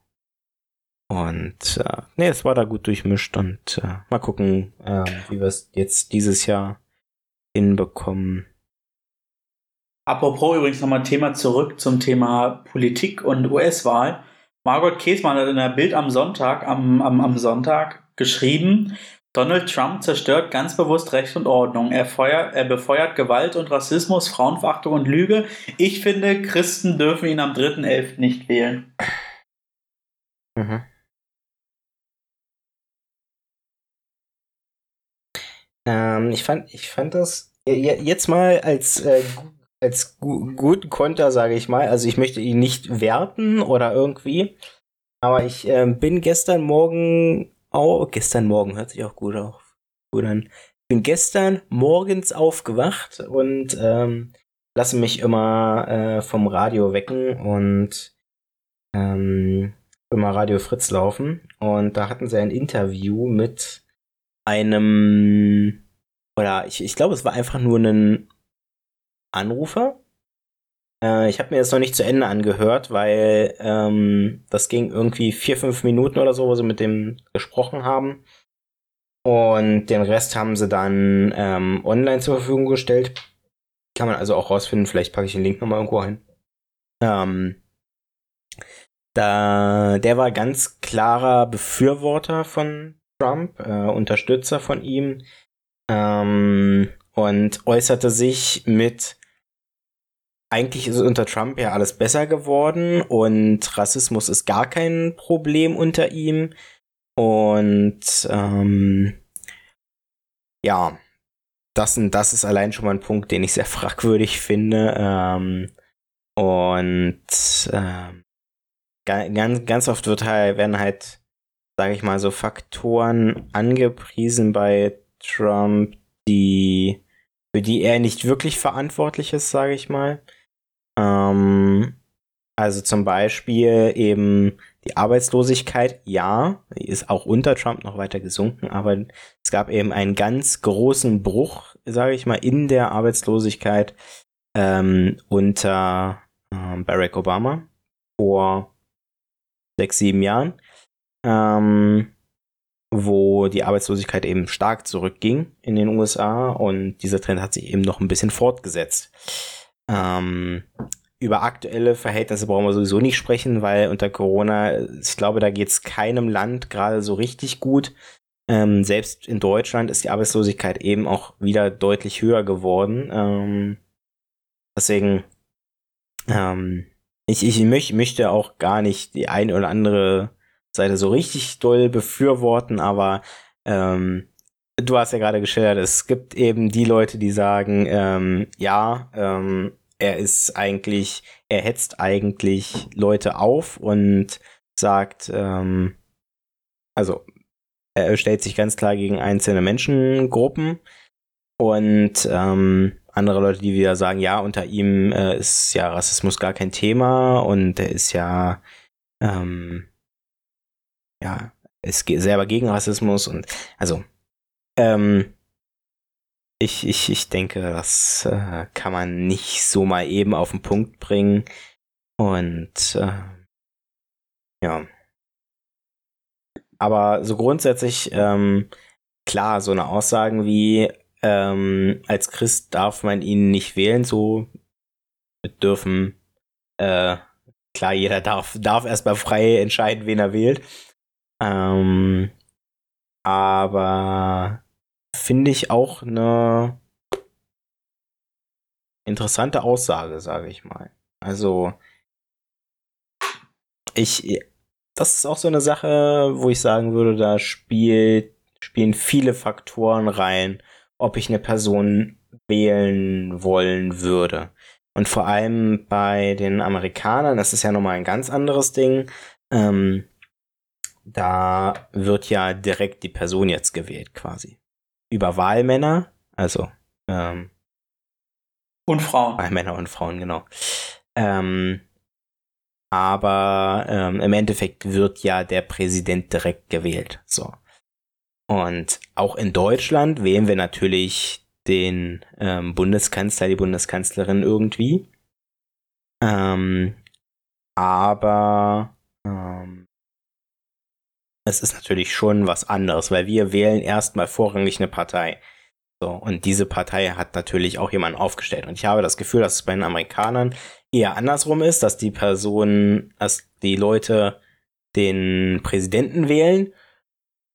Und äh, nee, es war da gut durchmischt und äh, mal gucken, äh, wie wir es jetzt dieses Jahr hinbekommen. Apropos übrigens nochmal Thema zurück zum Thema Politik und US-Wahl. Margot Käßmann hat in der Bild am Sonntag, am, am, am Sonntag geschrieben, Donald Trump zerstört ganz bewusst Recht und Ordnung. Er, feuert, er befeuert Gewalt und Rassismus, Frauenverachtung und Lüge. Ich finde, Christen dürfen ihn am 3.11. nicht wählen. Mhm. Ähm, ich, fand, ich fand das jetzt mal als, äh, als gu guten Konter, sage ich mal. Also ich möchte ihn nicht werten oder irgendwie. Aber ich äh, bin gestern Morgen, oh, gestern Morgen hört sich auch gut auf. Gut an. Ich bin gestern morgens aufgewacht und ähm, lasse mich immer äh, vom Radio wecken und ähm, immer Radio Fritz laufen. Und da hatten sie ein Interview mit einem, oder ich, ich glaube, es war einfach nur ein Anrufer. Äh, ich habe mir das noch nicht zu Ende angehört, weil ähm, das ging irgendwie vier, fünf Minuten oder so, wo sie mit dem gesprochen haben. Und den Rest haben sie dann ähm, online zur Verfügung gestellt. Kann man also auch rausfinden. Vielleicht packe ich den Link nochmal irgendwo ein. Ähm, da, der war ganz klarer Befürworter von Trump, äh, Unterstützer von ihm, ähm, und äußerte sich mit eigentlich ist unter Trump ja alles besser geworden und Rassismus ist gar kein Problem unter ihm. Und ähm, ja, das, das ist allein schon mal ein Punkt, den ich sehr *laughs* fragwürdig finde. Ähm, und ähm, ganz, ganz oft wird halt, werden halt sage ich mal, so Faktoren angepriesen bei Trump, die für die er nicht wirklich verantwortlich ist, sage ich mal. Ähm, also zum Beispiel eben die Arbeitslosigkeit, ja, die ist auch unter Trump noch weiter gesunken, aber es gab eben einen ganz großen Bruch, sage ich mal, in der Arbeitslosigkeit ähm, unter ähm, Barack Obama vor sechs, sieben Jahren ähm, wo die Arbeitslosigkeit eben stark zurückging in den USA und dieser Trend hat sich eben noch ein bisschen fortgesetzt. Ähm, über aktuelle Verhältnisse brauchen wir sowieso nicht sprechen, weil unter Corona, ich glaube, da geht es keinem Land gerade so richtig gut. Ähm, selbst in Deutschland ist die Arbeitslosigkeit eben auch wieder deutlich höher geworden. Ähm, deswegen, ähm, ich, ich möch, möchte auch gar nicht die eine oder andere Seite so richtig doll befürworten, aber ähm, du hast ja gerade geschildert, es gibt eben die Leute, die sagen, ähm, ja, ähm, er ist eigentlich, er hetzt eigentlich Leute auf und sagt, ähm, also er stellt sich ganz klar gegen einzelne Menschengruppen und ähm, andere Leute, die wieder sagen, ja, unter ihm äh, ist ja Rassismus gar kein Thema und er ist ja ähm, ja, ist selber gegen Rassismus und also ähm, ich, ich, ich denke, das äh, kann man nicht so mal eben auf den Punkt bringen. Und äh, ja. Aber so grundsätzlich, ähm, klar, so eine Aussagen wie, ähm, als Christ darf man ihn nicht wählen, so dürfen, äh, klar, jeder darf, darf erstmal frei entscheiden, wen er wählt. Ähm, aber finde ich auch eine interessante Aussage, sage ich mal. Also, ich, das ist auch so eine Sache, wo ich sagen würde, da spielt, spielen viele Faktoren rein, ob ich eine Person wählen wollen würde. Und vor allem bei den Amerikanern, das ist ja nochmal ein ganz anderes Ding, ähm, da wird ja direkt die Person jetzt gewählt quasi. Über Wahlmänner, also ähm, und Frauen. Wahlmänner und Frauen, genau. Ähm, aber ähm, im Endeffekt wird ja der Präsident direkt gewählt. So. Und auch in Deutschland wählen wir natürlich den ähm, Bundeskanzler, die Bundeskanzlerin irgendwie. Ähm, aber ähm, es ist natürlich schon was anderes, weil wir wählen erstmal vorrangig eine Partei. So, und diese Partei hat natürlich auch jemanden aufgestellt. Und ich habe das Gefühl, dass es bei den Amerikanern eher andersrum ist, dass die Personen, dass die Leute den Präsidenten wählen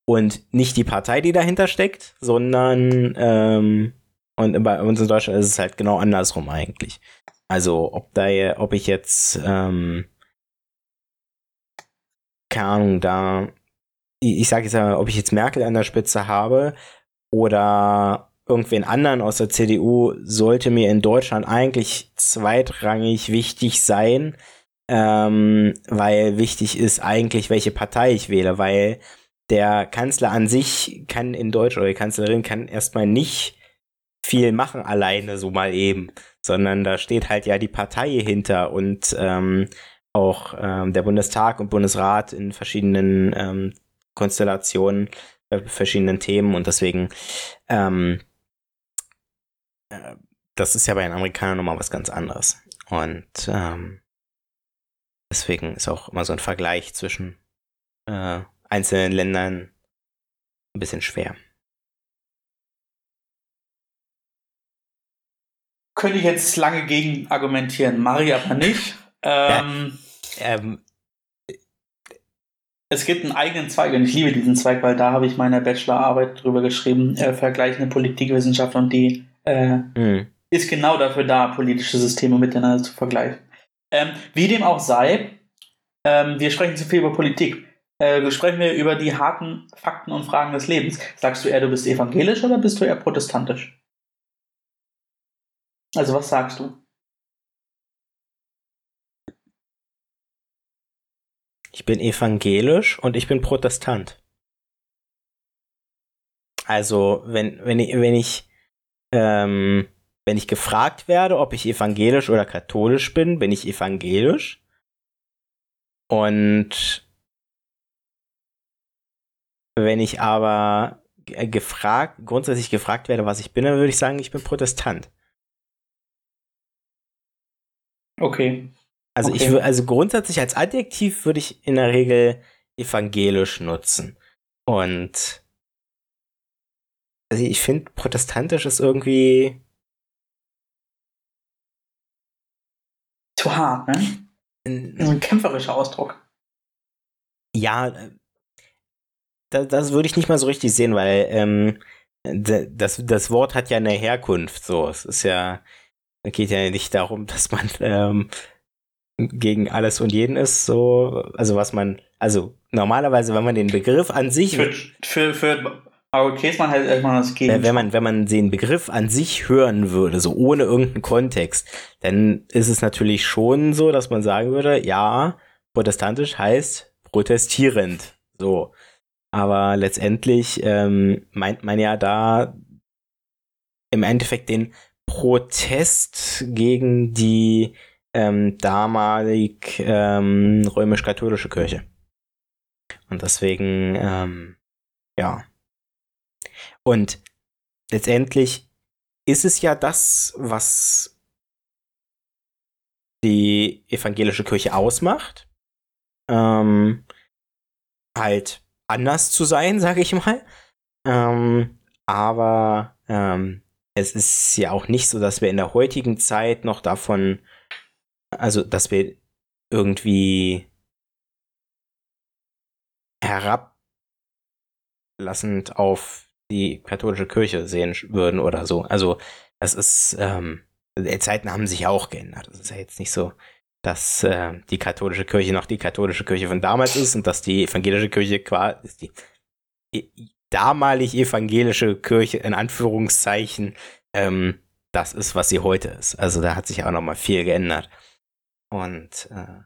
und nicht die Partei, die dahinter steckt, sondern ähm, und bei uns in Deutschland ist es halt genau andersrum eigentlich. Also ob da, ob ich jetzt ähm, keine Ahnung, da ich, ich sage jetzt mal, ob ich jetzt Merkel an der Spitze habe oder irgendwen anderen aus der CDU, sollte mir in Deutschland eigentlich zweitrangig wichtig sein, ähm, weil wichtig ist eigentlich, welche Partei ich wähle, weil der Kanzler an sich kann in Deutschland oder die Kanzlerin kann erstmal nicht viel machen alleine so mal eben, sondern da steht halt ja die Partei hinter und ähm, auch ähm, der Bundestag und Bundesrat in verschiedenen ähm, Konstellationen, äh, verschiedenen Themen und deswegen ähm, äh, das ist ja bei den Amerikanern nochmal was ganz anderes und ähm, deswegen ist auch immer so ein Vergleich zwischen äh, einzelnen Ländern ein bisschen schwer. Könnte ich jetzt lange gegen argumentieren, Mari aber nicht. Ähm, ja, ähm, es gibt einen eigenen Zweig und ich liebe diesen Zweig, weil da habe ich meine Bachelorarbeit drüber geschrieben, äh, vergleichende Politikwissenschaft und die äh, mhm. ist genau dafür da, politische Systeme miteinander zu vergleichen. Ähm, wie dem auch sei, ähm, wir sprechen zu viel über Politik. Äh, sprechen wir über die harten Fakten und Fragen des Lebens. Sagst du eher, du bist evangelisch oder bist du eher protestantisch? Also was sagst du? Ich bin evangelisch und ich bin Protestant. Also, wenn, wenn ich, wenn ich, ähm, wenn ich gefragt werde, ob ich evangelisch oder katholisch bin, bin ich evangelisch. Und wenn ich aber gefragt, grundsätzlich gefragt werde, was ich bin, dann würde ich sagen, ich bin Protestant. Okay. Also okay. ich also grundsätzlich als Adjektiv würde ich in der Regel evangelisch nutzen. Und also ich finde protestantisch ist irgendwie zu hart, ne? Ein kämpferischer Ausdruck. Ja, das, das würde ich nicht mal so richtig sehen, weil ähm, das, das Wort hat ja eine Herkunft. So, es ist ja, geht ja nicht darum, *laughs* dass man ähm, gegen alles und jeden ist. So, also was man, also normalerweise, wenn man den Begriff an sich für, für, für aber Käsmann halt erstmal das Gegenteil. Wenn man, wenn man den Begriff an sich hören würde, so ohne irgendeinen Kontext, dann ist es natürlich schon so, dass man sagen würde, ja, protestantisch heißt protestierend. So. Aber letztendlich ähm, meint man ja da im Endeffekt den Protest gegen die ähm, damalig ähm, römisch-katholische Kirche. Und deswegen, ähm, ja. Und letztendlich ist es ja das, was die evangelische Kirche ausmacht. Ähm, halt anders zu sein, *laughs* sage ich mal. Ähm, aber ähm, es ist ja auch nicht so, dass wir in der heutigen Zeit noch davon, also dass wir irgendwie herablassend auf die katholische Kirche sehen würden oder so. Also es ist, ähm, Die Zeiten haben sich auch geändert. Es ist ja jetzt nicht so, dass äh, die katholische Kirche noch die katholische Kirche von damals ist und dass die evangelische Kirche quasi die damalig evangelische Kirche in Anführungszeichen ähm, das ist, was sie heute ist. Also da hat sich auch noch mal viel geändert. Und äh,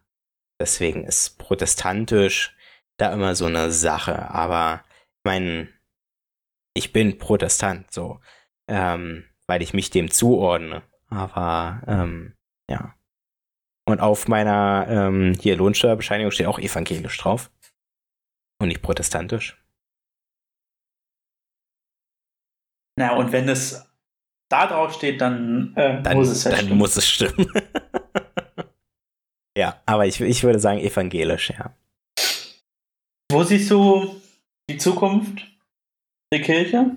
deswegen ist protestantisch da immer so eine Sache. Aber ich meine, ich bin Protestant, so, ähm, weil ich mich dem zuordne. Aber ähm, ja. Und auf meiner ähm, hier Lohnsteuerbescheinigung steht auch evangelisch drauf. Und nicht protestantisch. Na, und wenn es da drauf steht, dann, äh, dann muss es ja dann stimmen. Muss es stimmen. *laughs* ja, aber ich, ich würde sagen evangelisch, ja. Wo siehst du die Zukunft der Kirche?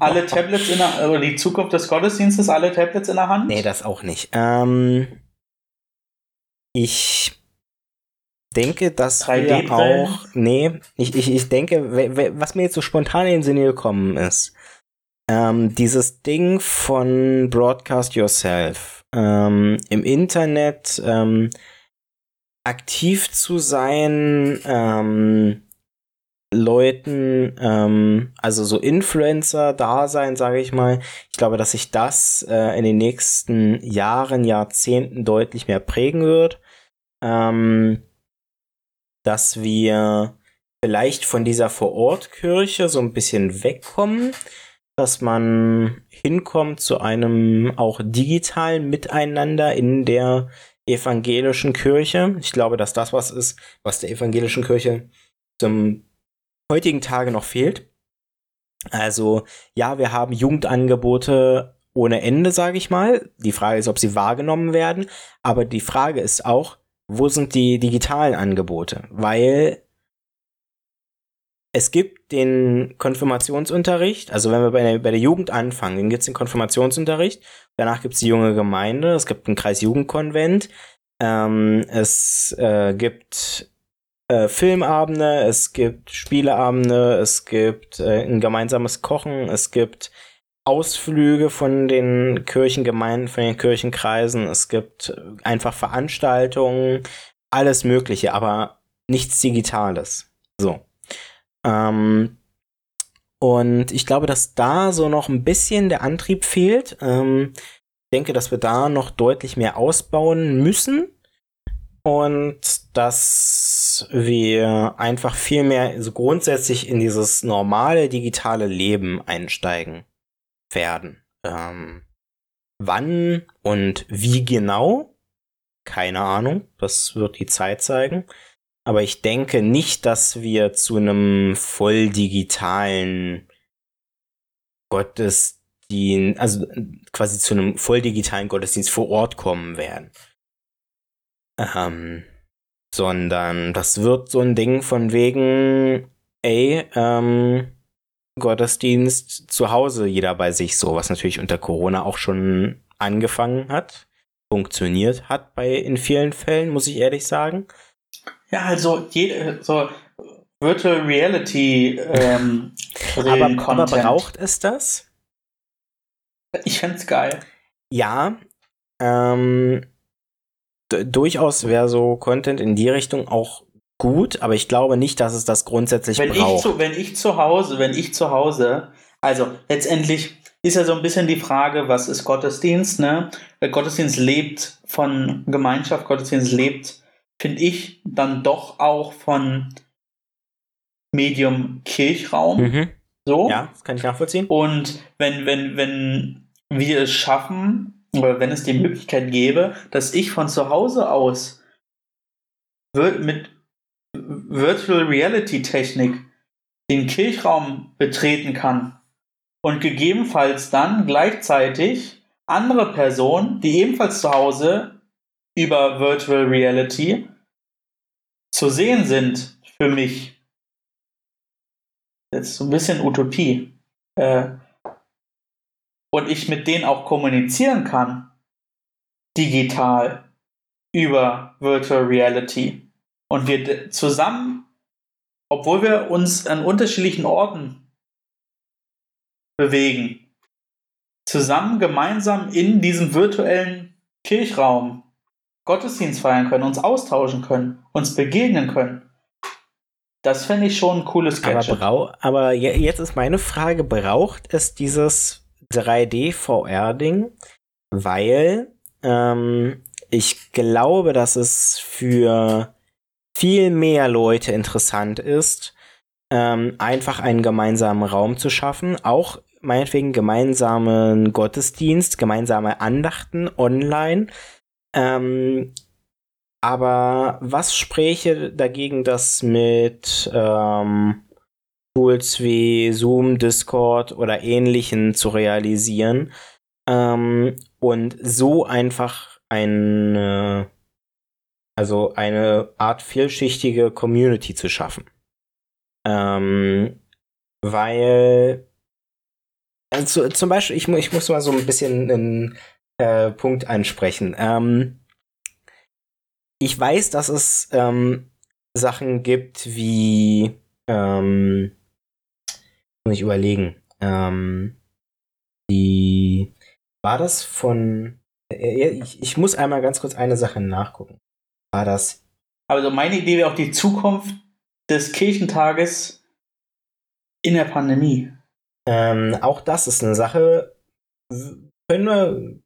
alle Tablets in der, oder die Zukunft des Gottesdienstes, alle Tablets in der Hand? Nee, das auch nicht. Ähm, ich denke, dass wir auch, nee, ich, ich, ich denke, was mir jetzt so spontan in den Sinne gekommen ist, ähm, dieses Ding von Broadcast Yourself ähm, im Internet ähm, aktiv zu sein, ähm, Leuten, ähm, also so Influencer-Dasein, sage ich mal. Ich glaube, dass sich das äh, in den nächsten Jahren, Jahrzehnten deutlich mehr prägen wird. Ähm, dass wir vielleicht von dieser Vorortkirche so ein bisschen wegkommen, dass man hinkommt zu einem auch digitalen Miteinander in der evangelischen Kirche. Ich glaube, dass das was ist, was der evangelischen Kirche zum heutigen Tage noch fehlt. Also ja, wir haben Jugendangebote ohne Ende, sage ich mal. Die Frage ist, ob sie wahrgenommen werden. Aber die Frage ist auch, wo sind die digitalen Angebote? Weil es gibt den Konfirmationsunterricht, also wenn wir bei der, bei der Jugend anfangen, dann gibt es den Konfirmationsunterricht, danach gibt es die junge Gemeinde, es gibt einen Kreisjugendkonvent, ähm, es äh, gibt äh, Filmabende, es gibt Spieleabende, es gibt äh, ein gemeinsames Kochen, es gibt Ausflüge von den Kirchengemeinden, von den Kirchenkreisen, es gibt einfach Veranstaltungen, alles Mögliche, aber nichts Digitales. So. Ähm, und ich glaube, dass da so noch ein bisschen der Antrieb fehlt. Ähm, ich denke, dass wir da noch deutlich mehr ausbauen müssen und dass wir einfach viel mehr so grundsätzlich in dieses normale digitale Leben einsteigen werden. Ähm, wann und wie genau? Keine Ahnung. Das wird die Zeit zeigen. Aber ich denke nicht, dass wir zu einem voll digitalen Gottesdienst, also quasi zu einem voll digitalen Gottesdienst vor Ort kommen werden. Ähm, sondern das wird so ein Ding von wegen, ey, ähm, Gottesdienst zu Hause, jeder bei sich so, was natürlich unter Corona auch schon angefangen hat, funktioniert hat bei in vielen Fällen, muss ich ehrlich sagen. Ja, also jede, so Virtual Reality ähm, *laughs* aber, aber braucht es das? Ich fände geil. Ja, ähm, durchaus wäre so Content in die Richtung auch gut, aber ich glaube nicht, dass es das grundsätzlich wenn braucht. Ich zu, wenn ich zu Hause, wenn ich zu Hause, also letztendlich ist ja so ein bisschen die Frage, was ist Gottesdienst, ne? Gottesdienst lebt von Gemeinschaft, Gottesdienst lebt, finde ich, dann doch auch von Medium Kirchraum. Mhm. So. Ja, das kann ich nachvollziehen. Und wenn, wenn, wenn wir es schaffen, oder wenn es die Möglichkeit gäbe, dass ich von zu Hause aus mit Virtual Reality Technik den Kirchraum betreten kann und gegebenenfalls dann gleichzeitig andere Personen, die ebenfalls zu Hause über Virtual Reality zu sehen sind für mich. Jetzt so ein bisschen Utopie. Äh, und ich mit denen auch kommunizieren kann, digital über Virtual Reality und wir zusammen, obwohl wir uns an unterschiedlichen Orten bewegen, zusammen gemeinsam in diesem virtuellen Kirchraum Gottesdienst feiern können, uns austauschen können, uns begegnen können. Das fände ich schon ein cooles Gadget. Aber, aber jetzt ist meine Frage, braucht es dieses 3D-VR-Ding? Weil ähm, ich glaube, dass es für viel mehr Leute interessant ist, ähm, einfach einen gemeinsamen Raum zu schaffen, auch meinetwegen gemeinsamen Gottesdienst, gemeinsame Andachten online. Ähm, aber was spräche dagegen, das mit ähm, Tools wie Zoom, Discord oder ähnlichen zu realisieren ähm, und so einfach eine, also eine Art vielschichtige Community zu schaffen? Ähm, weil also zum Beispiel, ich, ich muss mal so ein bisschen einen äh, Punkt ansprechen. Ähm, ich weiß, dass es ähm, Sachen gibt wie, ähm, muss ich überlegen, ähm, die, war das von, äh, ich, ich muss einmal ganz kurz eine Sache nachgucken. War das? Also meine Idee wäre auch die Zukunft des Kirchentages in der Pandemie. Ähm, auch das ist eine Sache. Können wir,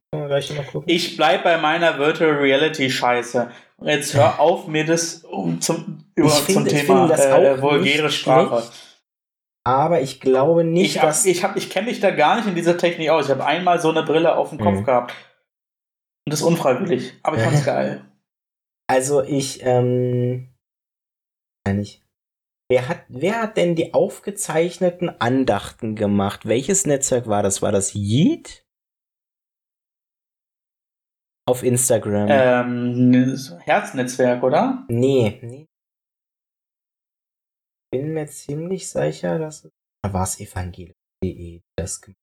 Ich bleib bei meiner Virtual Reality Scheiße. Jetzt hör auf, mir das um zum, über, find, zum Thema äh, vulgäre Sprache. aber ich glaube nicht, ich hab, dass. Ich, hab, ich kenne mich da gar nicht in dieser Technik aus. Ich habe einmal so eine Brille auf dem Kopf mhm. gehabt. Und das unfreiwillig. Aber ich fand's geil. Also ich, ähm. Nicht. Wer hat, wer hat denn die aufgezeichneten Andachten gemacht? Welches Netzwerk war das? War das Yeet? Auf Instagram. Ähm, Herznetzwerk, oder? Nee, nee. Bin mir ziemlich sicher, dass. Da war es evangelisch.de, das gemacht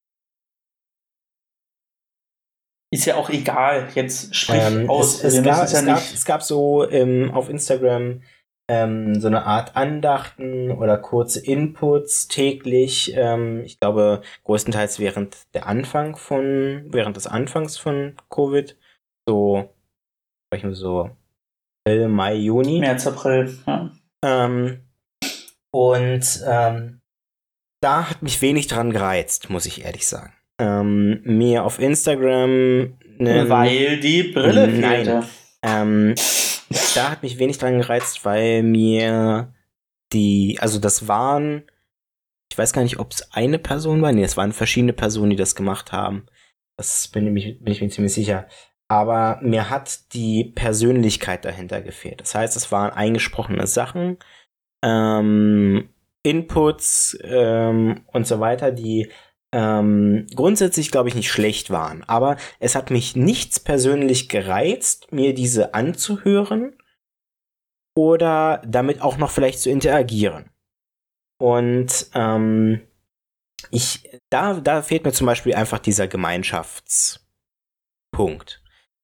ist ja auch egal. Jetzt sprich ähm, aus. Es, es, gab, es, ja gab, es, gab, so ähm, auf Instagram ähm, so eine Art Andachten oder kurze Inputs täglich. Ähm, ich glaube, größtenteils während der Anfang von, während des Anfangs von Covid. So, ich mal so, April, Mai, Juni. März, April, ja. Ähm, und ähm, da hat mich wenig dran gereizt, muss ich ehrlich sagen. Ähm, mir auf Instagram. Ne, Weil die Brille fehlte. Ähm, da hat mich wenig dran gereizt, weil mir die, also das waren, ich weiß gar nicht, ob es eine Person war, nee, es waren verschiedene Personen, die das gemacht haben. Das bin ich, bin ich mir ziemlich sicher. Aber mir hat die Persönlichkeit dahinter gefehlt. Das heißt, es waren eingesprochene Sachen, ähm, Inputs ähm, und so weiter, die ähm, grundsätzlich, glaube ich, nicht schlecht waren. Aber es hat mich nichts persönlich gereizt, mir diese anzuhören oder damit auch noch vielleicht zu interagieren. Und ähm, ich, da, da fehlt mir zum Beispiel einfach dieser Gemeinschaftspunkt.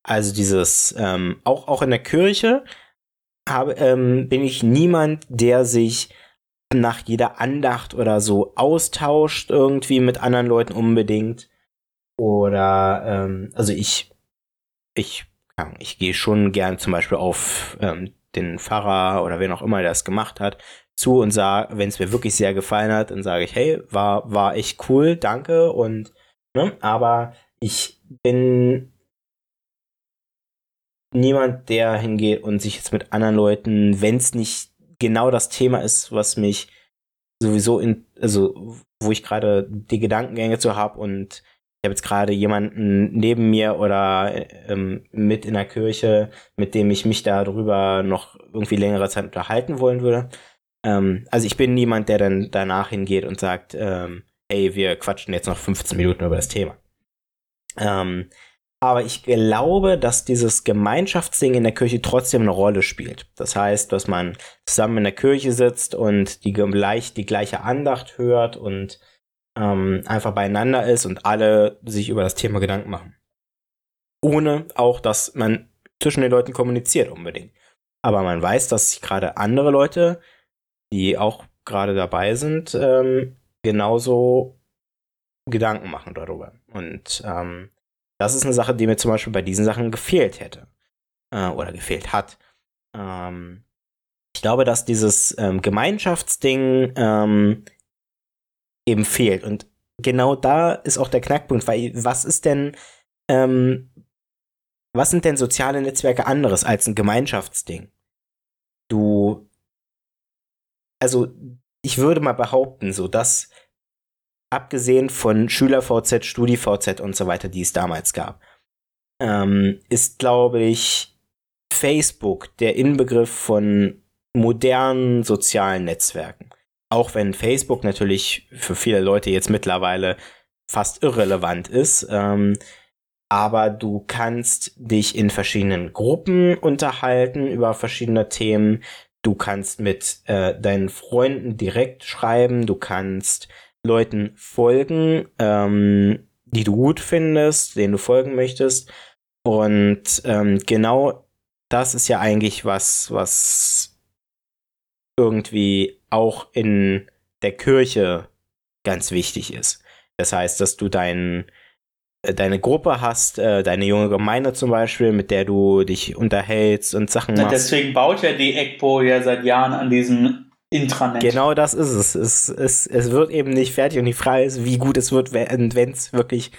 Also dieses, ähm, auch, auch in der Kirche habe, ähm, bin ich niemand, der sich nach jeder Andacht oder so austauscht irgendwie mit anderen Leuten unbedingt. Oder, ähm, also ich, ich, ich gehe schon gern zum Beispiel auf ähm, den Pfarrer oder wen auch immer, der das gemacht hat, zu und sage, wenn es mir wirklich sehr gefallen hat, dann sage ich, hey, war, war echt cool, danke und, ne, aber ich bin niemand, der hingeht und sich jetzt mit anderen Leuten, wenn es nicht genau das Thema ist, was mich sowieso in, also wo ich gerade die Gedankengänge zu habe und ich habe jetzt gerade jemanden neben mir oder ähm, mit in der Kirche, mit dem ich mich darüber noch irgendwie längere Zeit unterhalten wollen würde. Ähm, also ich bin niemand, der dann danach hingeht und sagt, ähm, ey, wir quatschen jetzt noch 15 Minuten über das Thema. Ähm, aber ich glaube, dass dieses Gemeinschaftsding in der Kirche trotzdem eine Rolle spielt. Das heißt, dass man zusammen in der Kirche sitzt und die, gleich, die gleiche Andacht hört und ähm, einfach beieinander ist und alle sich über das Thema Gedanken machen. Ohne auch, dass man zwischen den Leuten kommuniziert unbedingt. Aber man weiß, dass sich gerade andere Leute, die auch gerade dabei sind, ähm, genauso Gedanken machen darüber. Und ähm, das ist eine Sache, die mir zum Beispiel bei diesen Sachen gefehlt hätte. Äh, oder gefehlt hat. Ähm, ich glaube, dass dieses ähm, Gemeinschaftsding ähm, eben fehlt. Und genau da ist auch der Knackpunkt, weil was ist denn, ähm, was sind denn soziale Netzwerke anderes als ein Gemeinschaftsding? Du, also ich würde mal behaupten, so dass abgesehen von SchülerVZ, StudiVZ und so weiter, die es damals gab, ähm, ist, glaube ich, Facebook der Inbegriff von modernen sozialen Netzwerken. Auch wenn Facebook natürlich für viele Leute jetzt mittlerweile fast irrelevant ist. Ähm, aber du kannst dich in verschiedenen Gruppen unterhalten über verschiedene Themen. Du kannst mit äh, deinen Freunden direkt schreiben. Du kannst Leuten folgen, ähm, die du gut findest, denen du folgen möchtest. Und ähm, genau das ist ja eigentlich was, was irgendwie auch in der Kirche ganz wichtig ist. Das heißt, dass du dein, äh, deine Gruppe hast, äh, deine junge Gemeinde zum Beispiel, mit der du dich unterhältst und Sachen machst. Deswegen baut ja die ECPO ja seit Jahren an diesem Intranet. Genau das ist es. Es, es. es wird eben nicht fertig und die Frage ist, wie gut es wird, wenn es wirklich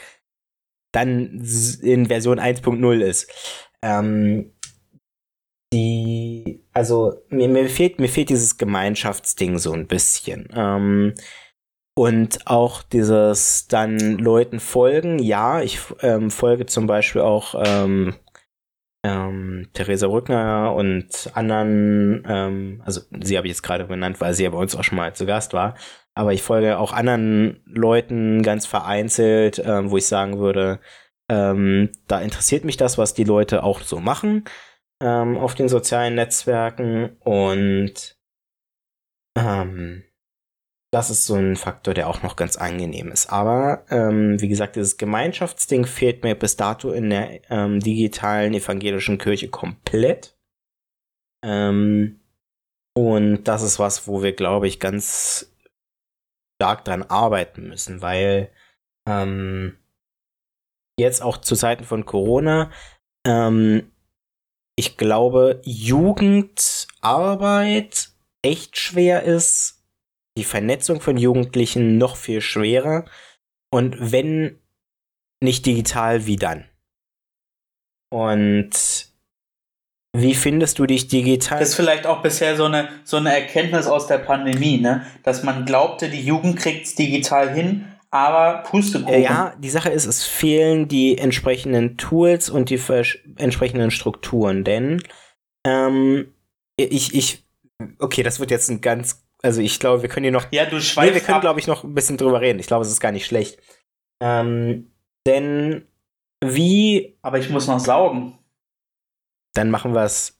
dann in Version 1.0 ist. Ähm, die, also mir, mir fehlt, mir fehlt dieses Gemeinschaftsding so ein bisschen. Ähm, und auch dieses dann Leuten folgen, ja, ich ähm, folge zum Beispiel auch ähm, ähm, Theresa Rückner und anderen, ähm, also sie habe ich jetzt gerade benannt, weil sie ja bei uns auch schon mal zu Gast war, aber ich folge auch anderen Leuten ganz vereinzelt, ähm, wo ich sagen würde, ähm, da interessiert mich das, was die Leute auch so machen ähm, auf den sozialen Netzwerken. Und ähm, das ist so ein Faktor, der auch noch ganz angenehm ist. Aber ähm, wie gesagt, dieses Gemeinschaftsding fehlt mir bis dato in der ähm, digitalen evangelischen Kirche komplett. Ähm, und das ist was, wo wir, glaube ich, ganz stark dran arbeiten müssen, weil ähm, jetzt auch zu Zeiten von Corona ähm, ich glaube, Jugendarbeit echt schwer ist, die Vernetzung von Jugendlichen noch viel schwerer. Und wenn nicht digital, wie dann? Und wie findest du dich digital? Das ist vielleicht auch bisher so eine, so eine Erkenntnis aus der Pandemie, ne? Dass man glaubte, die Jugend kriegt es digital hin, aber Pustekuchen. Ja, die Sache ist, es fehlen die entsprechenden Tools und die entsprechenden Strukturen, denn ähm, ich, ich, okay, das wird jetzt ein ganz, also ich glaube, wir können hier noch, ja, du schweifst nee, wir können, glaube ich, noch ein bisschen drüber reden. Ich glaube, es ist gar nicht schlecht. Ähm, denn wie. Aber ich muss noch saugen. Dann machen wir es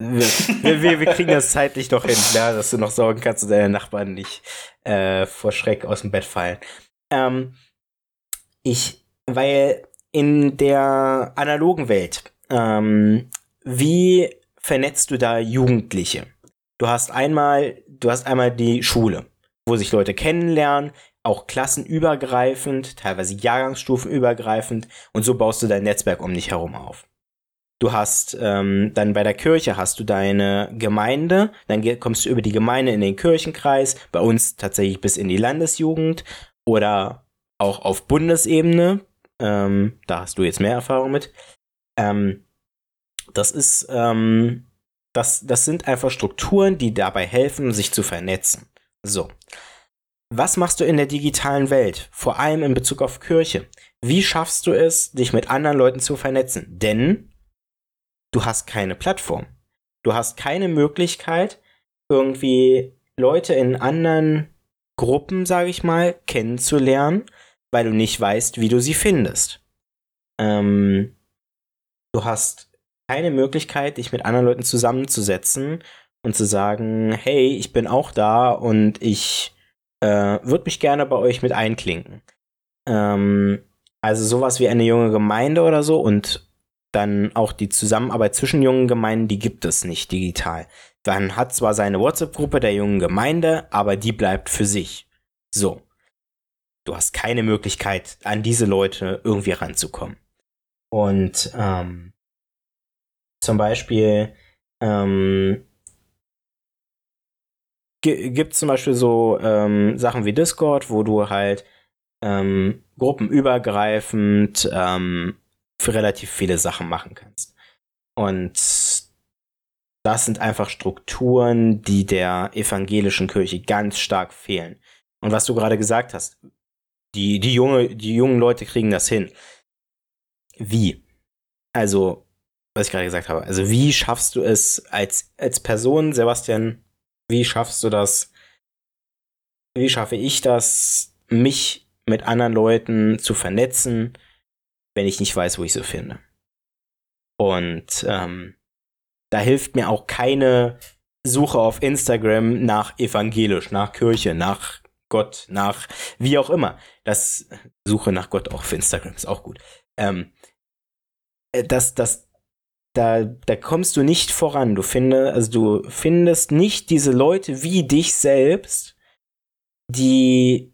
wir, wir, wir, kriegen das zeitlich doch hin, ja, dass du noch sorgen kannst und deine Nachbarn nicht äh, vor Schreck aus dem Bett fallen. Ähm, ich, weil in der analogen Welt, ähm, wie vernetzt du da Jugendliche? Du hast einmal, du hast einmal die Schule, wo sich Leute kennenlernen, auch klassenübergreifend, teilweise jahrgangsstufenübergreifend und so baust du dein Netzwerk um dich herum auf. Du hast ähm, dann bei der Kirche hast du deine Gemeinde, dann kommst du über die Gemeinde in den Kirchenkreis, bei uns tatsächlich bis in die Landesjugend oder auch auf Bundesebene. Ähm, da hast du jetzt mehr Erfahrung mit. Ähm, das ist, ähm, das, das sind einfach Strukturen, die dabei helfen, sich zu vernetzen. So. Was machst du in der digitalen Welt? Vor allem in Bezug auf Kirche. Wie schaffst du es, dich mit anderen Leuten zu vernetzen? Denn du hast keine Plattform. Du hast keine Möglichkeit, irgendwie Leute in anderen Gruppen, sage ich mal, kennenzulernen, weil du nicht weißt, wie du sie findest. Ähm, du hast keine Möglichkeit, dich mit anderen Leuten zusammenzusetzen und zu sagen, hey, ich bin auch da und ich äh, würde mich gerne bei euch mit einklinken. Ähm, also sowas wie eine junge Gemeinde oder so und dann auch die Zusammenarbeit zwischen jungen Gemeinden, die gibt es nicht digital. Man hat zwar seine WhatsApp-Gruppe der jungen Gemeinde, aber die bleibt für sich. So. Du hast keine Möglichkeit, an diese Leute irgendwie ranzukommen. Und ähm, zum Beispiel ähm, gibt es zum Beispiel so ähm, Sachen wie Discord, wo du halt ähm, gruppenübergreifend ähm, für relativ viele Sachen machen kannst. Und das sind einfach Strukturen, die der evangelischen Kirche ganz stark fehlen. Und was du gerade gesagt hast, die, die, junge, die jungen Leute kriegen das hin. Wie? Also, was ich gerade gesagt habe, also wie schaffst du es als, als Person, Sebastian, wie schaffst du das? Wie schaffe ich das, mich mit anderen Leuten zu vernetzen, wenn ich nicht weiß, wo ich sie finde? Und ähm, da hilft mir auch keine Suche auf Instagram nach evangelisch, nach Kirche, nach Gott, nach wie auch immer. Das Suche nach Gott auch auf Instagram ist auch gut. Ähm, äh, das, das, da, da kommst du nicht voran. Du findest, also du findest nicht diese Leute wie dich selbst, die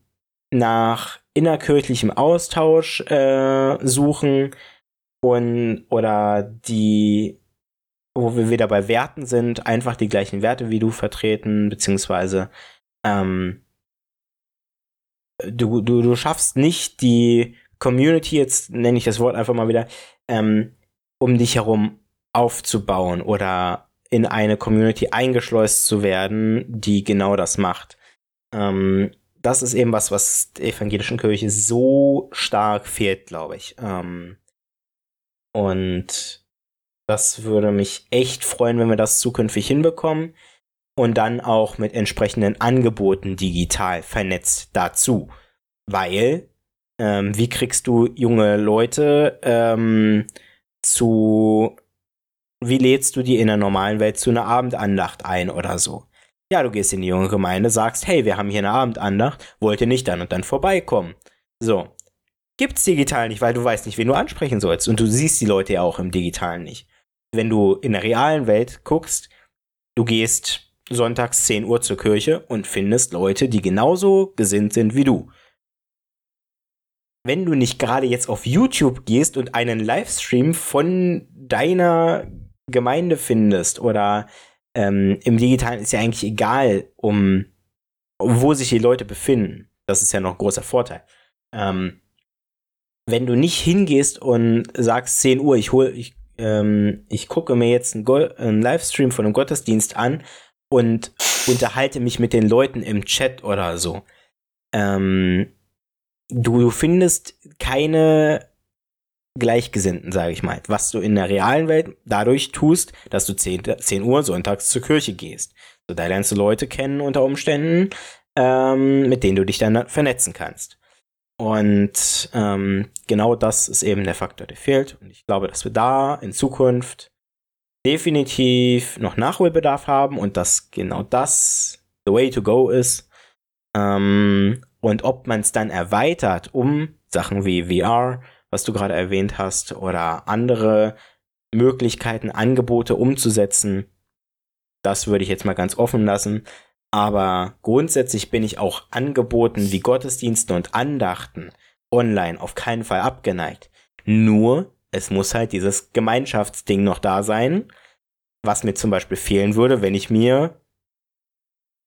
nach innerkirchlichem Austausch äh, suchen und oder die wo wir wieder bei Werten sind, einfach die gleichen Werte wie du vertreten, beziehungsweise ähm, du, du, du schaffst nicht die Community, jetzt nenne ich das Wort einfach mal wieder, ähm, um dich herum aufzubauen oder in eine Community eingeschleust zu werden, die genau das macht. Ähm, das ist eben was, was der evangelischen Kirche so stark fehlt, glaube ich. Ähm, und das würde mich echt freuen, wenn wir das zukünftig hinbekommen und dann auch mit entsprechenden Angeboten digital vernetzt dazu. Weil, ähm, wie kriegst du junge Leute ähm, zu, wie lädst du die in der normalen Welt zu einer Abendandacht ein oder so? Ja, du gehst in die junge Gemeinde, sagst, hey, wir haben hier eine Abendandacht, wollt ihr nicht dann und dann vorbeikommen? So. Gibt's digital nicht, weil du weißt nicht, wen du ansprechen sollst. Und du siehst die Leute ja auch im Digitalen nicht wenn du in der realen Welt guckst, du gehst sonntags 10 Uhr zur Kirche und findest Leute, die genauso gesinnt sind wie du. Wenn du nicht gerade jetzt auf YouTube gehst und einen Livestream von deiner Gemeinde findest oder ähm, im Digitalen ist ja eigentlich egal, um wo sich die Leute befinden. Das ist ja noch ein großer Vorteil. Ähm, wenn du nicht hingehst und sagst 10 Uhr, ich hol, ich ähm, ich gucke mir jetzt einen, einen, Livestream von einem Gottesdienst an und unterhalte mich mit den Leuten im Chat oder so. Ähm, du, du findest keine Gleichgesinnten, sage ich mal. Was du in der realen Welt dadurch tust, dass du 10, 10 Uhr sonntags zur Kirche gehst. So, da lernst du Leute kennen unter Umständen, ähm, mit denen du dich dann vernetzen kannst. Und ähm, genau das ist eben der Faktor, der fehlt. Und ich glaube, dass wir da in Zukunft definitiv noch Nachholbedarf haben und dass genau das the way to go ist. Ähm, und ob man es dann erweitert um Sachen wie VR, was du gerade erwähnt hast, oder andere Möglichkeiten, Angebote umzusetzen, das würde ich jetzt mal ganz offen lassen. Aber grundsätzlich bin ich auch Angeboten wie Gottesdienste und Andachten online auf keinen Fall abgeneigt. Nur, es muss halt dieses Gemeinschaftsding noch da sein, was mir zum Beispiel fehlen würde, wenn ich mir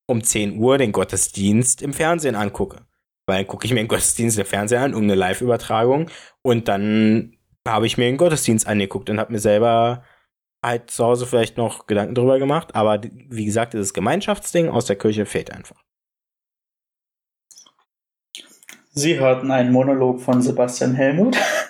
um 10 Uhr den Gottesdienst im Fernsehen angucke. Weil gucke ich mir den Gottesdienst im Fernsehen an, irgendeine Live-Übertragung und dann habe ich mir den Gottesdienst angeguckt und habe mir selber halt zu Hause vielleicht noch Gedanken drüber gemacht, aber wie gesagt, dieses Gemeinschaftsding aus der Kirche fehlt einfach. Sie hörten einen Monolog von Sebastian Helmut. *laughs*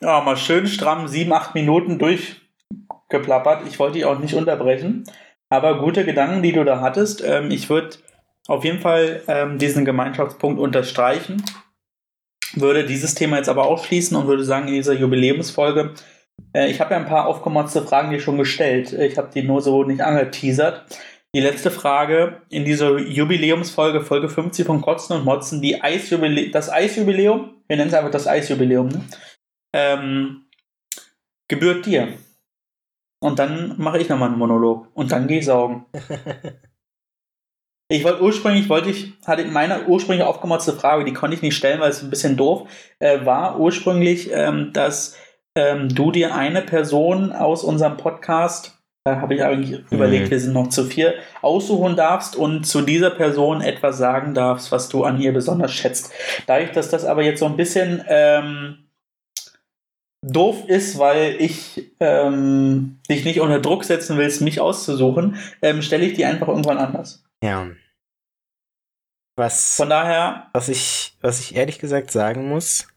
ja, mal schön stramm sieben, acht Minuten durchgeplappert. Ich wollte dich auch nicht unterbrechen, aber gute Gedanken, die du da hattest. Ähm, ich würde auf jeden Fall ähm, diesen Gemeinschaftspunkt unterstreichen, würde dieses Thema jetzt aber ausschließen und würde sagen, in dieser Jubiläumsfolge äh, ich habe ja ein paar aufgemotzte Fragen dir schon gestellt. Ich habe die nur so nicht angeteasert. Die letzte Frage in dieser Jubiläumsfolge, Folge 50 von Kotzen und Motzen, die Eisjubile das Eisjubiläum, wir nennen es einfach das Eisjubiläum, ne? ähm, gebührt dir. Und dann mache ich nochmal einen Monolog und dann gehe ich saugen. *laughs* Ich wollte ursprünglich, wollte ich, hatte meine ursprünglich aufgemotzte Frage, die konnte ich nicht stellen, weil es ein bisschen doof äh, war, ursprünglich, ähm, dass ähm, du dir eine Person aus unserem Podcast, da habe ich eigentlich mhm. überlegt, wir sind noch zu vier, aussuchen darfst und zu dieser Person etwas sagen darfst, was du an ihr besonders schätzt. Dadurch, dass das aber jetzt so ein bisschen ähm, doof ist, weil ich ähm, dich nicht unter Druck setzen willst, mich auszusuchen, ähm, stelle ich die einfach irgendwann anders. Ja. Was, Von daher. Was ich, was ich ehrlich gesagt sagen muss,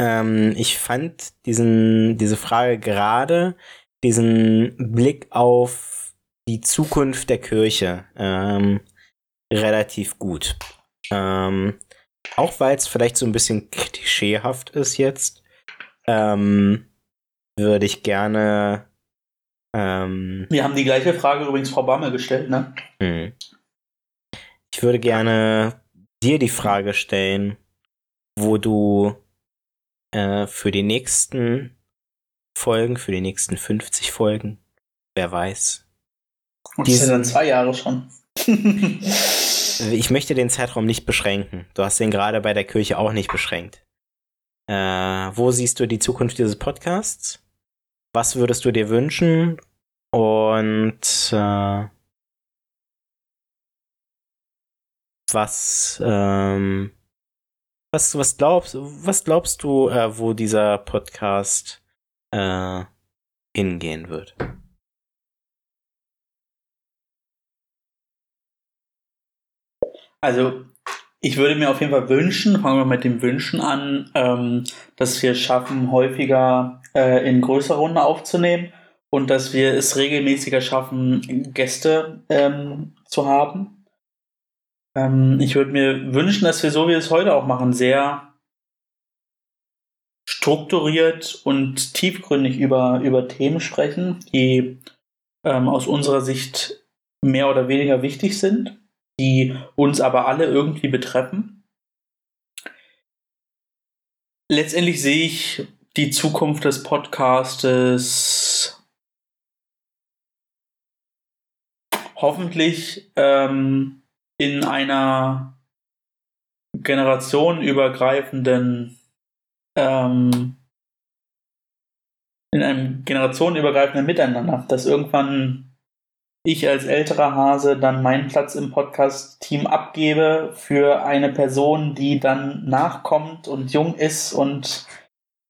ähm, ich fand diesen, diese Frage gerade, diesen Blick auf die Zukunft der Kirche ähm, relativ gut. Ähm, auch weil es vielleicht so ein bisschen klischeehaft ist jetzt, ähm, würde ich gerne. Ähm, Wir haben die gleiche Frage übrigens Frau Bammel gestellt, ne? Hm. Ich würde gerne dir die Frage stellen, wo du äh, für die nächsten Folgen, für die nächsten 50 Folgen, wer weiß. Und das sind dann zwei Jahre schon. *laughs* ich möchte den Zeitraum nicht beschränken. Du hast den gerade bei der Kirche auch nicht beschränkt. Äh, wo siehst du die Zukunft dieses Podcasts? Was würdest du dir wünschen? Und äh, was, ähm, was, was glaubst, was glaubst du, äh, wo dieser Podcast äh, hingehen wird? Also ich würde mir auf jeden Fall wünschen, fangen wir mit dem Wünschen an, ähm, dass wir es schaffen, häufiger äh, in größerer Runde aufzunehmen und dass wir es regelmäßiger schaffen, Gäste ähm, zu haben. Ähm, ich würde mir wünschen, dass wir so wie wir es heute auch machen, sehr strukturiert und tiefgründig über, über Themen sprechen, die ähm, aus unserer Sicht mehr oder weniger wichtig sind die uns aber alle irgendwie betreffen. Letztendlich sehe ich die Zukunft des Podcastes hoffentlich ähm, in einer generationenübergreifenden ähm, in einem generationenübergreifenden Miteinander, dass irgendwann ich als älterer Hase dann meinen Platz im Podcast-Team abgebe für eine Person, die dann nachkommt und jung ist und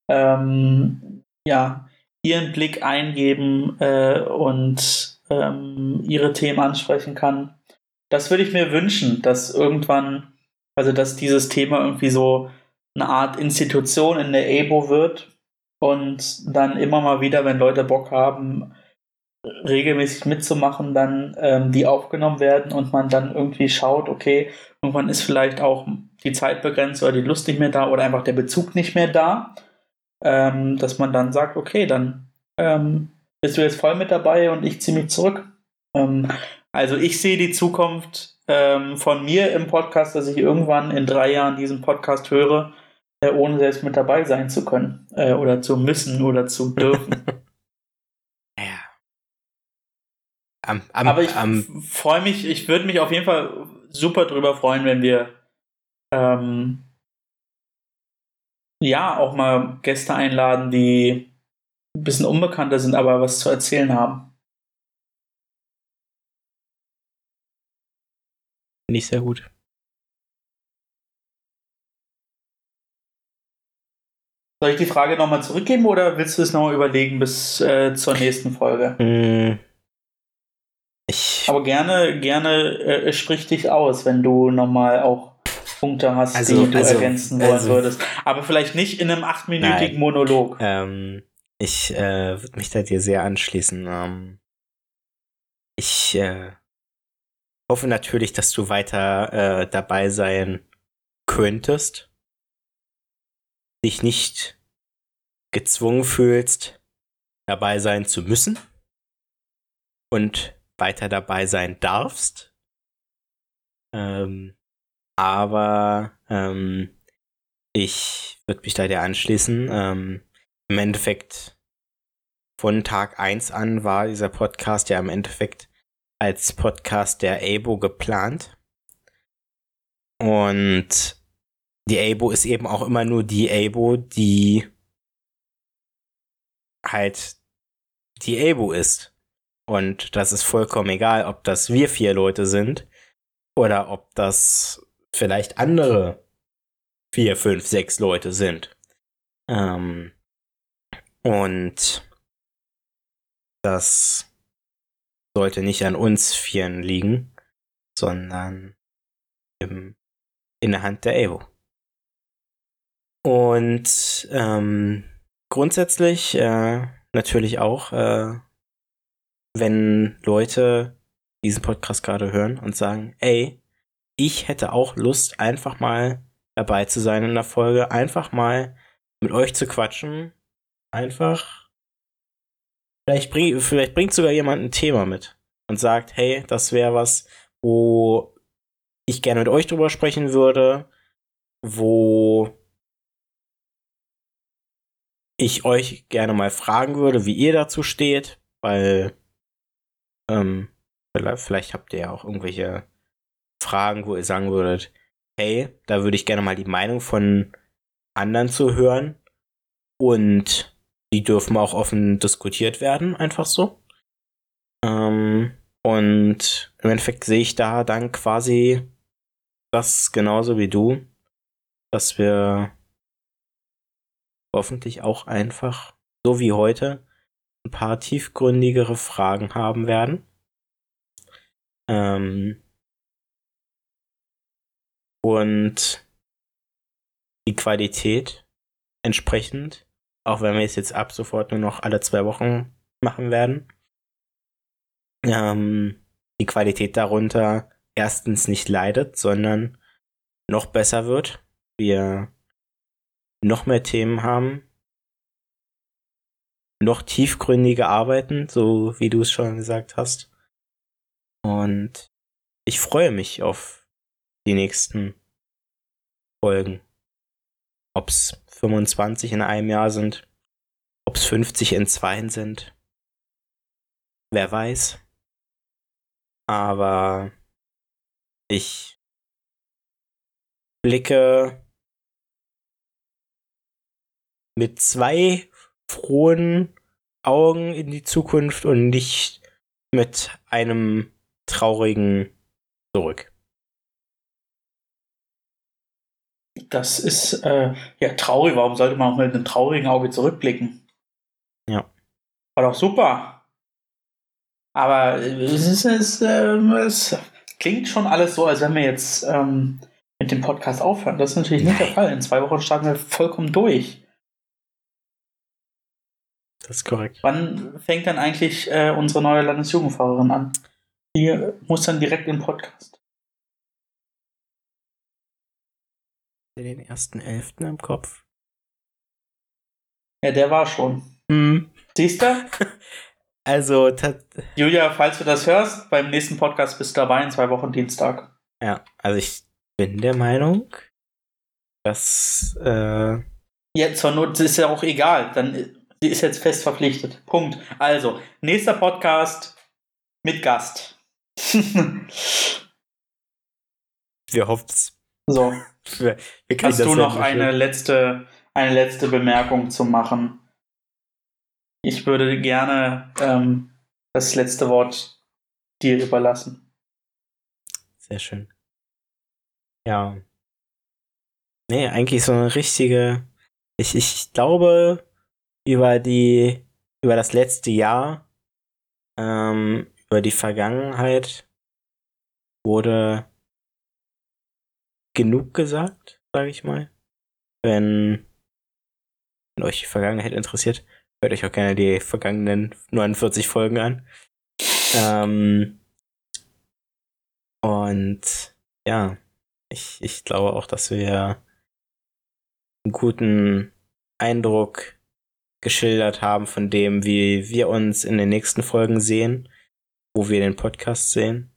ähm, ja, ihren Blick eingeben äh, und ähm, ihre Themen ansprechen kann. Das würde ich mir wünschen, dass irgendwann, also dass dieses Thema irgendwie so eine Art Institution in der EBO wird und dann immer mal wieder, wenn Leute Bock haben, regelmäßig mitzumachen, dann ähm, die aufgenommen werden und man dann irgendwie schaut, okay, irgendwann ist vielleicht auch die Zeit begrenzt oder die Lust nicht mehr da oder einfach der Bezug nicht mehr da, ähm, dass man dann sagt, okay, dann ähm, bist du jetzt voll mit dabei und ich ziehe mich zurück. Also ich sehe die Zukunft ähm, von mir im Podcast, dass ich irgendwann in drei Jahren diesen Podcast höre, äh, ohne selbst mit dabei sein zu können äh, oder zu müssen oder zu dürfen. *laughs* Am, am, Aber ich freue mich, ich würde mich auf jeden Fall super drüber freuen, wenn wir ähm, ja auch mal Gäste einladen, die ein bisschen unbekannter sind, aber was zu erzählen haben. Finde ich sehr gut. Soll ich die Frage nochmal zurückgeben oder willst du es nochmal überlegen bis äh, zur nächsten Folge? Mm. Ich Aber gerne, gerne äh, sprich dich aus, wenn du nochmal auch Punkte hast, also, die du also, ergänzen wollen also, würdest. Aber vielleicht nicht in einem achtminütigen Monolog. Ähm, ich äh, würde mich da dir sehr anschließen. Ähm, ich äh, hoffe natürlich, dass du weiter äh, dabei sein könntest. Dich nicht gezwungen fühlst, dabei sein zu müssen. Und weiter dabei sein darfst. Ähm, aber ähm, ich würde mich da dir anschließen. Ähm, Im Endeffekt von Tag 1 an war dieser Podcast ja im Endeffekt als Podcast der ABO geplant. Und die Abo ist eben auch immer nur die Abo, die halt die Abo ist. Und das ist vollkommen egal, ob das wir vier Leute sind oder ob das vielleicht andere vier, fünf, sechs Leute sind. Ähm, und das sollte nicht an uns Vieren liegen, sondern im, in der Hand der Evo. Und ähm, grundsätzlich äh, natürlich auch, äh, wenn Leute diesen Podcast gerade hören und sagen, ey, ich hätte auch Lust, einfach mal dabei zu sein in der Folge, einfach mal mit euch zu quatschen, einfach Vielleicht, bring, vielleicht bringt sogar jemand ein Thema mit und sagt, hey, das wäre was, wo ich gerne mit euch drüber sprechen würde, wo ich euch gerne mal fragen würde, wie ihr dazu steht, weil ähm, vielleicht, habt ihr ja auch irgendwelche Fragen, wo ihr sagen würdet, hey, da würde ich gerne mal die Meinung von anderen zu hören und die dürfen auch offen diskutiert werden, einfach so. Ähm, und im Endeffekt sehe ich da dann quasi das genauso wie du, dass wir hoffentlich auch einfach, so wie heute, ein paar tiefgründigere Fragen haben werden. Ähm, und die Qualität entsprechend auch wenn wir es jetzt ab sofort nur noch alle zwei Wochen machen werden. Ähm, die Qualität darunter erstens nicht leidet, sondern noch besser wird. Wir noch mehr Themen haben, noch tiefgründige arbeiten, so wie du es schon gesagt hast. Und ich freue mich auf die nächsten Folgen. Ob's 25 in einem Jahr sind, ob es 50 in zwei sind. Wer weiß. Aber ich blicke mit zwei frohen Augen in die Zukunft und nicht mit einem traurigen zurück. Das ist äh, ja traurig. Warum sollte man auch mit einem traurigen Auge zurückblicken? Ja. War doch super. Aber es, ist, es, äh, es klingt schon alles so, als wenn wir jetzt ähm, mit dem Podcast aufhören. Das ist natürlich nicht Nein. der Fall. In zwei Wochen starten wir vollkommen durch. Das ist korrekt. Wann fängt dann eigentlich äh, unsere neue Landesjugendfahrerin an? Die muss dann direkt im Podcast. Den ersten Elften im Kopf. Ja, der war schon. Hm. Siehst du? *laughs* also, Julia, falls du das hörst, beim nächsten Podcast bist du dabei in zwei Wochen Dienstag. Ja, also ich bin der Meinung, dass. Äh ja, zur Not ist ja auch egal. Dann sie ist jetzt fest verpflichtet. Punkt. Also, nächster Podcast mit Gast. *laughs* Wir hoffen's. So. Hast du noch eine letzte, eine letzte Bemerkung zu machen? Ich würde gerne ähm, das letzte Wort dir überlassen. Sehr schön. Ja. Nee, eigentlich so eine richtige. Ich, ich glaube, über die, über das letzte Jahr, ähm, über die Vergangenheit wurde genug gesagt, sage ich mal. Wenn, wenn euch die Vergangenheit interessiert, hört euch auch gerne die vergangenen 49 Folgen an. Ähm, und ja, ich, ich glaube auch, dass wir einen guten Eindruck geschildert haben von dem, wie wir uns in den nächsten Folgen sehen, wo wir den Podcast sehen.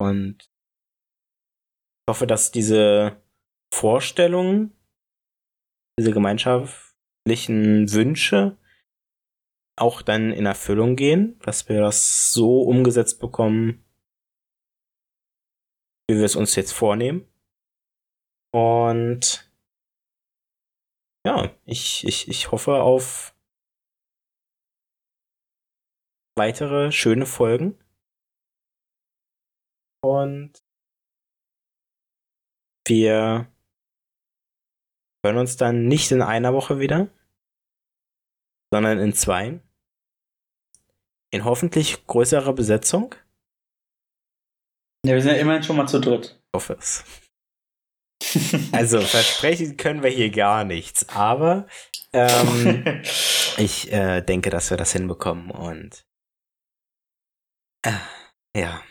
Und hoffe, dass diese Vorstellungen, diese gemeinschaftlichen Wünsche auch dann in Erfüllung gehen, dass wir das so umgesetzt bekommen, wie wir es uns jetzt vornehmen. Und ja, ich, ich, ich hoffe auf weitere schöne Folgen. Und wir hören uns dann nicht in einer Woche wieder, sondern in zwei. In hoffentlich größerer Besetzung. Ja, wir sind ja immerhin schon mal zu dritt. Ich hoffe es. *laughs* also versprechen können wir hier gar nichts, aber ähm, *laughs* ich äh, denke, dass wir das hinbekommen und äh, ja.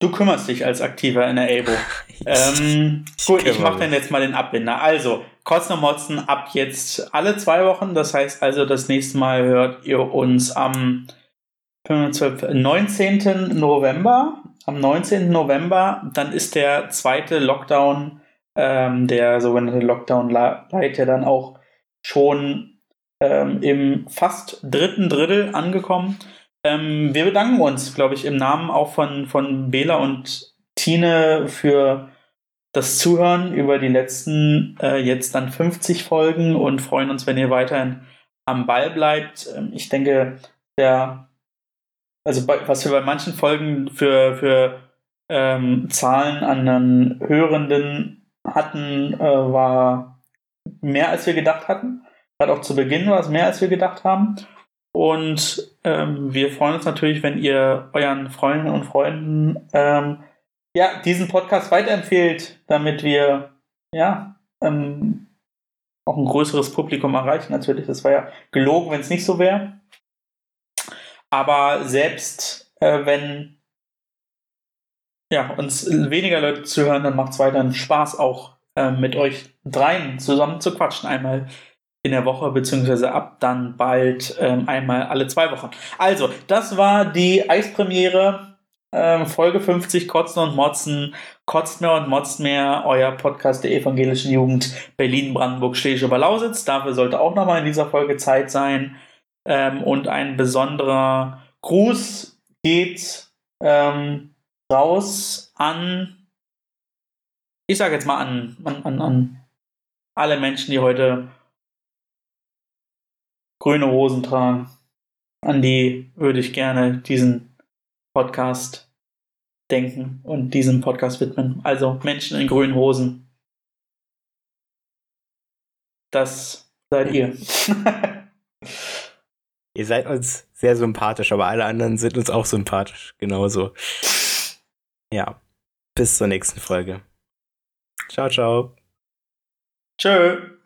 Du kümmerst dich als Aktiver in der ABO. *laughs* ähm, gut, ich mache dann jetzt mal den Abbinder. Also, Kotzen und Motzen ab jetzt alle zwei Wochen. Das heißt also, das nächste Mal hört ihr uns am 19. November. Am 19. November, dann ist der zweite Lockdown, ähm, der sogenannte Lockdown Light, ja dann auch schon ähm, im fast dritten Drittel angekommen. Ähm, wir bedanken uns, glaube ich, im Namen auch von, von Bela und Tine für das Zuhören über die letzten äh, jetzt dann 50 Folgen und freuen uns, wenn ihr weiterhin am Ball bleibt. Ähm, ich denke, der, also bei, was wir bei manchen Folgen für, für ähm, Zahlen an den Hörenden hatten, äh, war mehr als wir gedacht hatten. Gerade auch zu Beginn war es mehr als wir gedacht haben. Und ähm, wir freuen uns natürlich, wenn ihr euren Freunden und Freunden ähm, ja, diesen Podcast weiterempfehlt, damit wir ja ähm, auch ein größeres Publikum erreichen. Natürlich, das war ja gelogen, wenn es nicht so wäre. Aber selbst äh, wenn ja, uns weniger Leute zuhören, dann macht es weiterhin Spaß, auch äh, mit euch dreien zusammen zu quatschen. Einmal in der Woche, beziehungsweise ab dann bald ähm, einmal alle zwei Wochen. Also, das war die Eispremiere, ähm, Folge 50, Kotzen und Motzen, Kotzt mehr und Motzt mehr, euer Podcast der evangelischen Jugend Berlin, Brandenburg, Schlesische Lausitz. Dafür sollte auch nochmal in dieser Folge Zeit sein. Ähm, und ein besonderer Gruß geht ähm, raus an, ich sage jetzt mal an, an, an, an alle Menschen, die heute grüne Hosen tragen. An die würde ich gerne diesen Podcast denken und diesem Podcast widmen. Also Menschen in grünen Hosen. Das seid ihr. *laughs* ihr seid uns sehr sympathisch, aber alle anderen sind uns auch sympathisch. Genauso. Ja. Bis zur nächsten Folge. Ciao, ciao. Tschö.